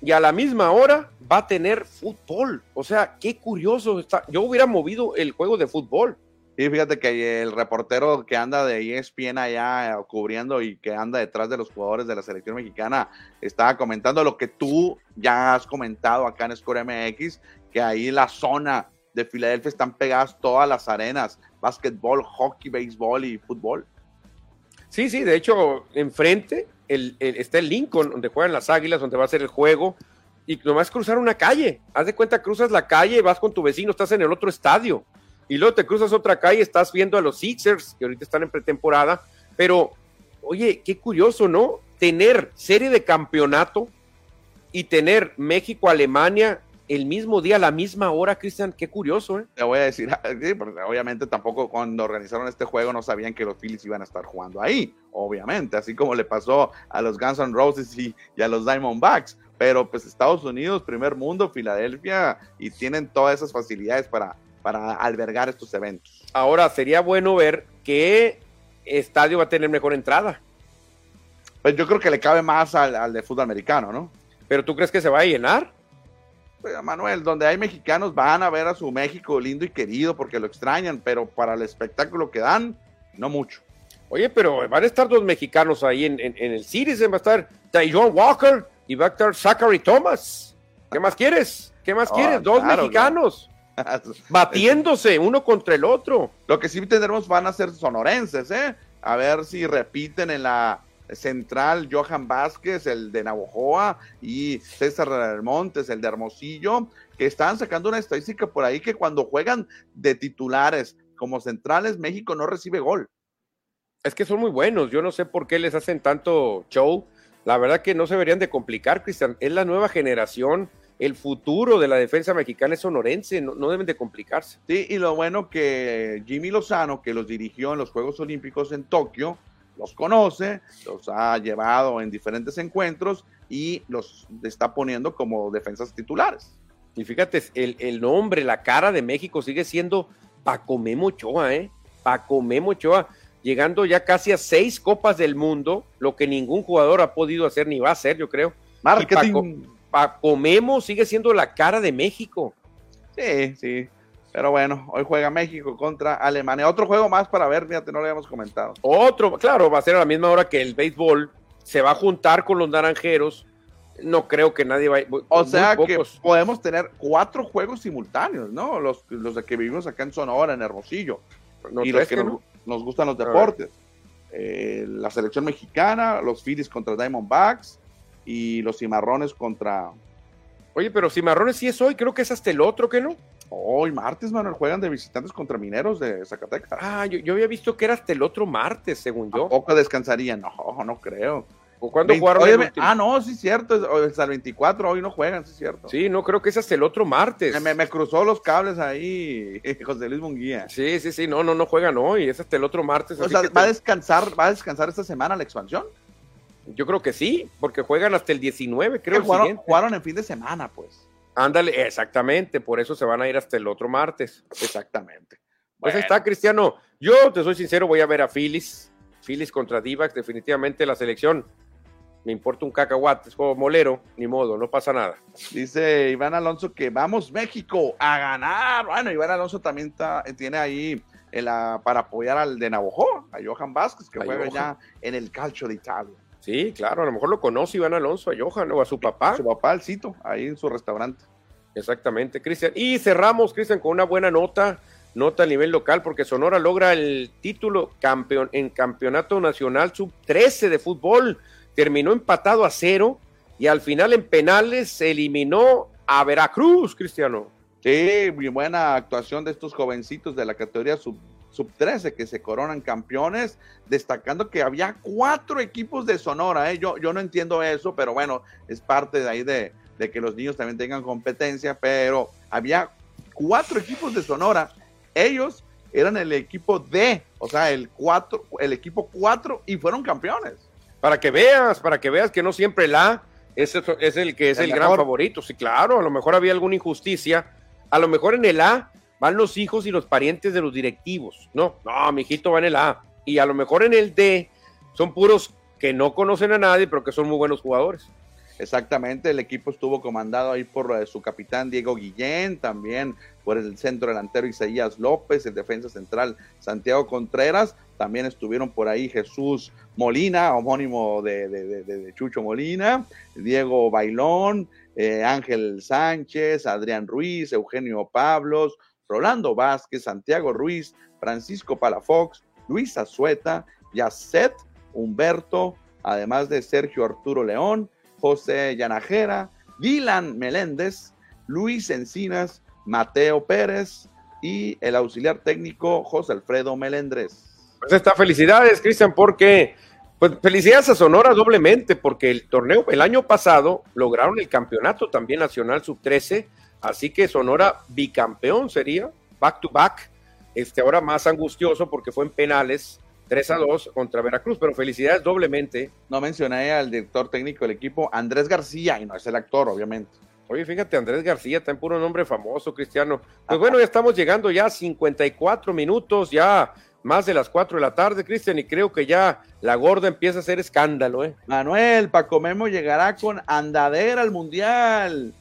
y a la misma hora va a tener fútbol. O sea, qué curioso está. Yo hubiera movido el juego de fútbol. Y fíjate que el reportero que anda de ESPN allá eh, cubriendo y que anda detrás de los jugadores de la selección mexicana estaba comentando lo que tú ya has comentado acá en Score MX, que ahí la zona de Filadelfia están pegadas todas las arenas, básquetbol, hockey, béisbol y fútbol. Sí, sí, de hecho, enfrente el, está el Lincoln, donde juegan las Águilas, donde va a ser el juego, y nomás cruzar una calle. Haz de cuenta, cruzas la calle, vas con tu vecino, estás en el otro estadio, y luego te cruzas otra calle, estás viendo a los Sixers, que ahorita están en pretemporada, pero, oye, qué curioso, ¿no? Tener serie de campeonato y tener México-Alemania el mismo día, a la misma hora, Cristian, qué curioso, ¿eh? Te voy a decir, obviamente tampoco cuando organizaron este juego no sabían que los Phillies iban a estar jugando ahí, obviamente, así como le pasó a los Guns N' Roses y, a los Diamondbacks, pero pues Estados Unidos, primer mundo, Filadelfia, y tienen todas esas facilidades para, para albergar estos eventos. Ahora, sería bueno ver qué estadio va a tener mejor entrada. Pues yo creo que le cabe más al, al de fútbol americano, ¿no? ¿Pero tú crees que se va a llenar? Manuel, donde hay mexicanos van a ver a su México lindo y querido porque lo extrañan, pero para el espectáculo que dan, no mucho. Oye, pero van a estar dos mexicanos ahí en, el Citizen, va a estar John Walker y va a estar Zachary Thomas. ¿Qué más quieres? ¿Qué más ah, quieres? Dos mexicanos. batiéndose uno contra el otro. Lo que sí tendremos van a ser sonorenses, ¿eh? A ver si repiten en la central Johan Vázquez, el de Navojoa, y César Montes, el de Hermosillo, que están sacando una estadística por ahí que cuando juegan de titulares como centrales, México no recibe gol. Es que son muy buenos, yo no sé por qué les hacen tanto show. La verdad que no se deberían de complicar, Cristian. Es la nueva generación, el futuro de la defensa mexicana es sonorense, no, no, deben de complicarse. Sí, y lo bueno que Jimmy Lozano, que los dirigió en los Juegos Olímpicos en Tokio, los conoce, los ha llevado en diferentes encuentros y los está poniendo como defensas titulares. Y fíjate, el, nombre, la cara de México sigue siendo Paco Memo Ochoa, ¿eh? Paco Memo Ochoa, llegando ya casi a seis copas del mundo, lo que ningún jugador ha podido hacer ni va a hacer, yo creo. Marketing. Paco, Paco Memo sigue siendo la cara de México. Sí, sí. Pero bueno, hoy juega México contra Alemania. Otro juego más para ver, fíjate, no lo habíamos comentado. Otro, claro, va a ser a la misma hora que el béisbol. Se va a juntar con los naranjeros. No creo que nadie vaya. O sea que podemos tener cuatro juegos simultáneos, ¿no? Los, los de que vivimos acá en Sonora, en Hermosillo. y los que, nos, gustan los deportes. Eh, la selección mexicana, los Phillies contra Diamondbacks y los Cimarrones contra. Oye, pero Cimarrones sí es hoy, creo que es hasta el otro, ¿que no? Hoy martes, Manuel, juegan de visitantes contra mineros de Zacatecas. Ah, yo, había visto que era hasta el otro martes, según yo. poco descansarían? No, no creo. ¿O cuándo jugaron? ah, no, sí es cierto, es el 24, hoy no juegan, sí es cierto. Sí, no, creo que es hasta el otro martes. Me, cruzó los cables ahí José Luis Munguía. Sí, sí, sí, no, no, no juegan hoy, es hasta el otro martes. O sea, ¿va a descansar, va a descansar esta semana la expansión? Yo creo que sí, porque juegan hasta el 19, creo. jugaron en fin de semana, pues. Ándale, exactamente, por eso se van a ir hasta el otro martes. Exactamente. Pues ahí está, Cristiano. Yo te soy sincero, voy a ver a Phillies. Phillies contra Divax, definitivamente la selección. Me importa un cacahuate, es como molero, ni modo, no pasa nada. Dice Iván Alonso que vamos México a ganar. Bueno, Iván Alonso también tiene ahí para apoyar al de Navajo, a Johan Vázquez, que juega ya en el calcio de Italia. Sí, claro, a lo mejor lo conoce Iván Alonso, a Johan o a su papá. Su papá, el Cito, ahí en su restaurante. Exactamente, Cristian. Y cerramos, Cristian, con una buena nota, nota a nivel local, porque Sonora logra el título campeón en Campeonato Nacional Sub-13 de fútbol. Terminó empatado a cero y al final en penales se eliminó a Veracruz, Cristiano. Sí, muy buena actuación de estos jovencitos de la categoría sub, sub 13 que se coronan campeones, destacando que había cuatro equipos de Sonora. ¿eh? Yo, yo no entiendo eso, pero bueno, es parte de ahí de, de que los niños también tengan competencia, pero había cuatro equipos de Sonora. Ellos eran el equipo D, o sea, el cuatro, el equipo 4 y fueron campeones. Para que veas, para que veas que no siempre el A es, es el que es el, el gran favorito. Sí, claro, a lo mejor había alguna injusticia. A lo mejor en el A van los hijos y los parientes de los directivos. No, no, mi hijito va en el A. Y a lo mejor en el D son puros que no conocen a nadie, pero que son muy buenos jugadores. Exactamente, el equipo estuvo comandado ahí por uh, su capitán Diego Guillén, también por el centro delantero Isaías López, el defensa central Santiago Contreras, también estuvieron por ahí Jesús Molina, homónimo de, de, de, de Chucho Molina, Diego Bailón, eh, Ángel Sánchez, Adrián Ruiz, Eugenio Pablos, Rolando Vázquez, Santiago Ruiz, Francisco Palafox, Luis Azueta, Yacet Humberto, además de Sergio Arturo León, José Yanajera, Dylan Meléndez, Luis Encinas, Mateo Pérez y el auxiliar técnico José Alfredo Melendres. Pues está, felicidades, Cristian, porque pues felicidades a Sonora doblemente, porque el torneo, el año pasado lograron el campeonato también nacional sub-13, así que Sonora bicampeón sería, back to back, este ahora más angustioso porque fue en penales, 3 a 2 contra Veracruz, pero felicidades doblemente. No mencioné al director técnico del equipo, Andrés García, y no es el actor, obviamente. Oye, fíjate, Andrés García, está en puro nombre famoso, Cristiano. Pues bueno, ya estamos llegando ya a 54 minutos, ya más de las 4 de la tarde, Cristian, y creo que ya la gorda empieza a hacer escándalo, ¿eh? Manuel, Paco Memo llegará con andadera al Mundial.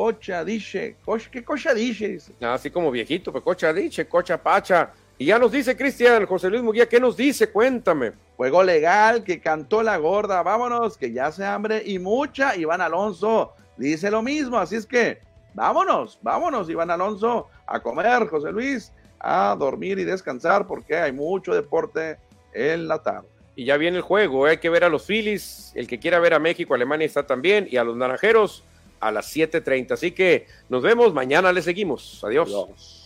Cocha dice, ¿qué cocha dice? Así como viejito, pues cocha dice, cocha pacha. Y ya nos dice Cristian, José Luis Muguía, ¿qué nos dice? Cuéntame. Juego legal que cantó la gorda, vámonos, que ya se hambre y mucha. Iván Alonso dice lo mismo, así es que vámonos, vámonos, Iván Alonso, a comer, José Luis, a dormir y descansar, porque hay mucho deporte en la tarde. Y ya viene el juego, ¿eh? hay que ver a los Phillies, el que quiera ver a México, Alemania está también, y a los Naranjeros a las 7.30. Así que nos vemos, mañana le seguimos. Adiós. Adiós.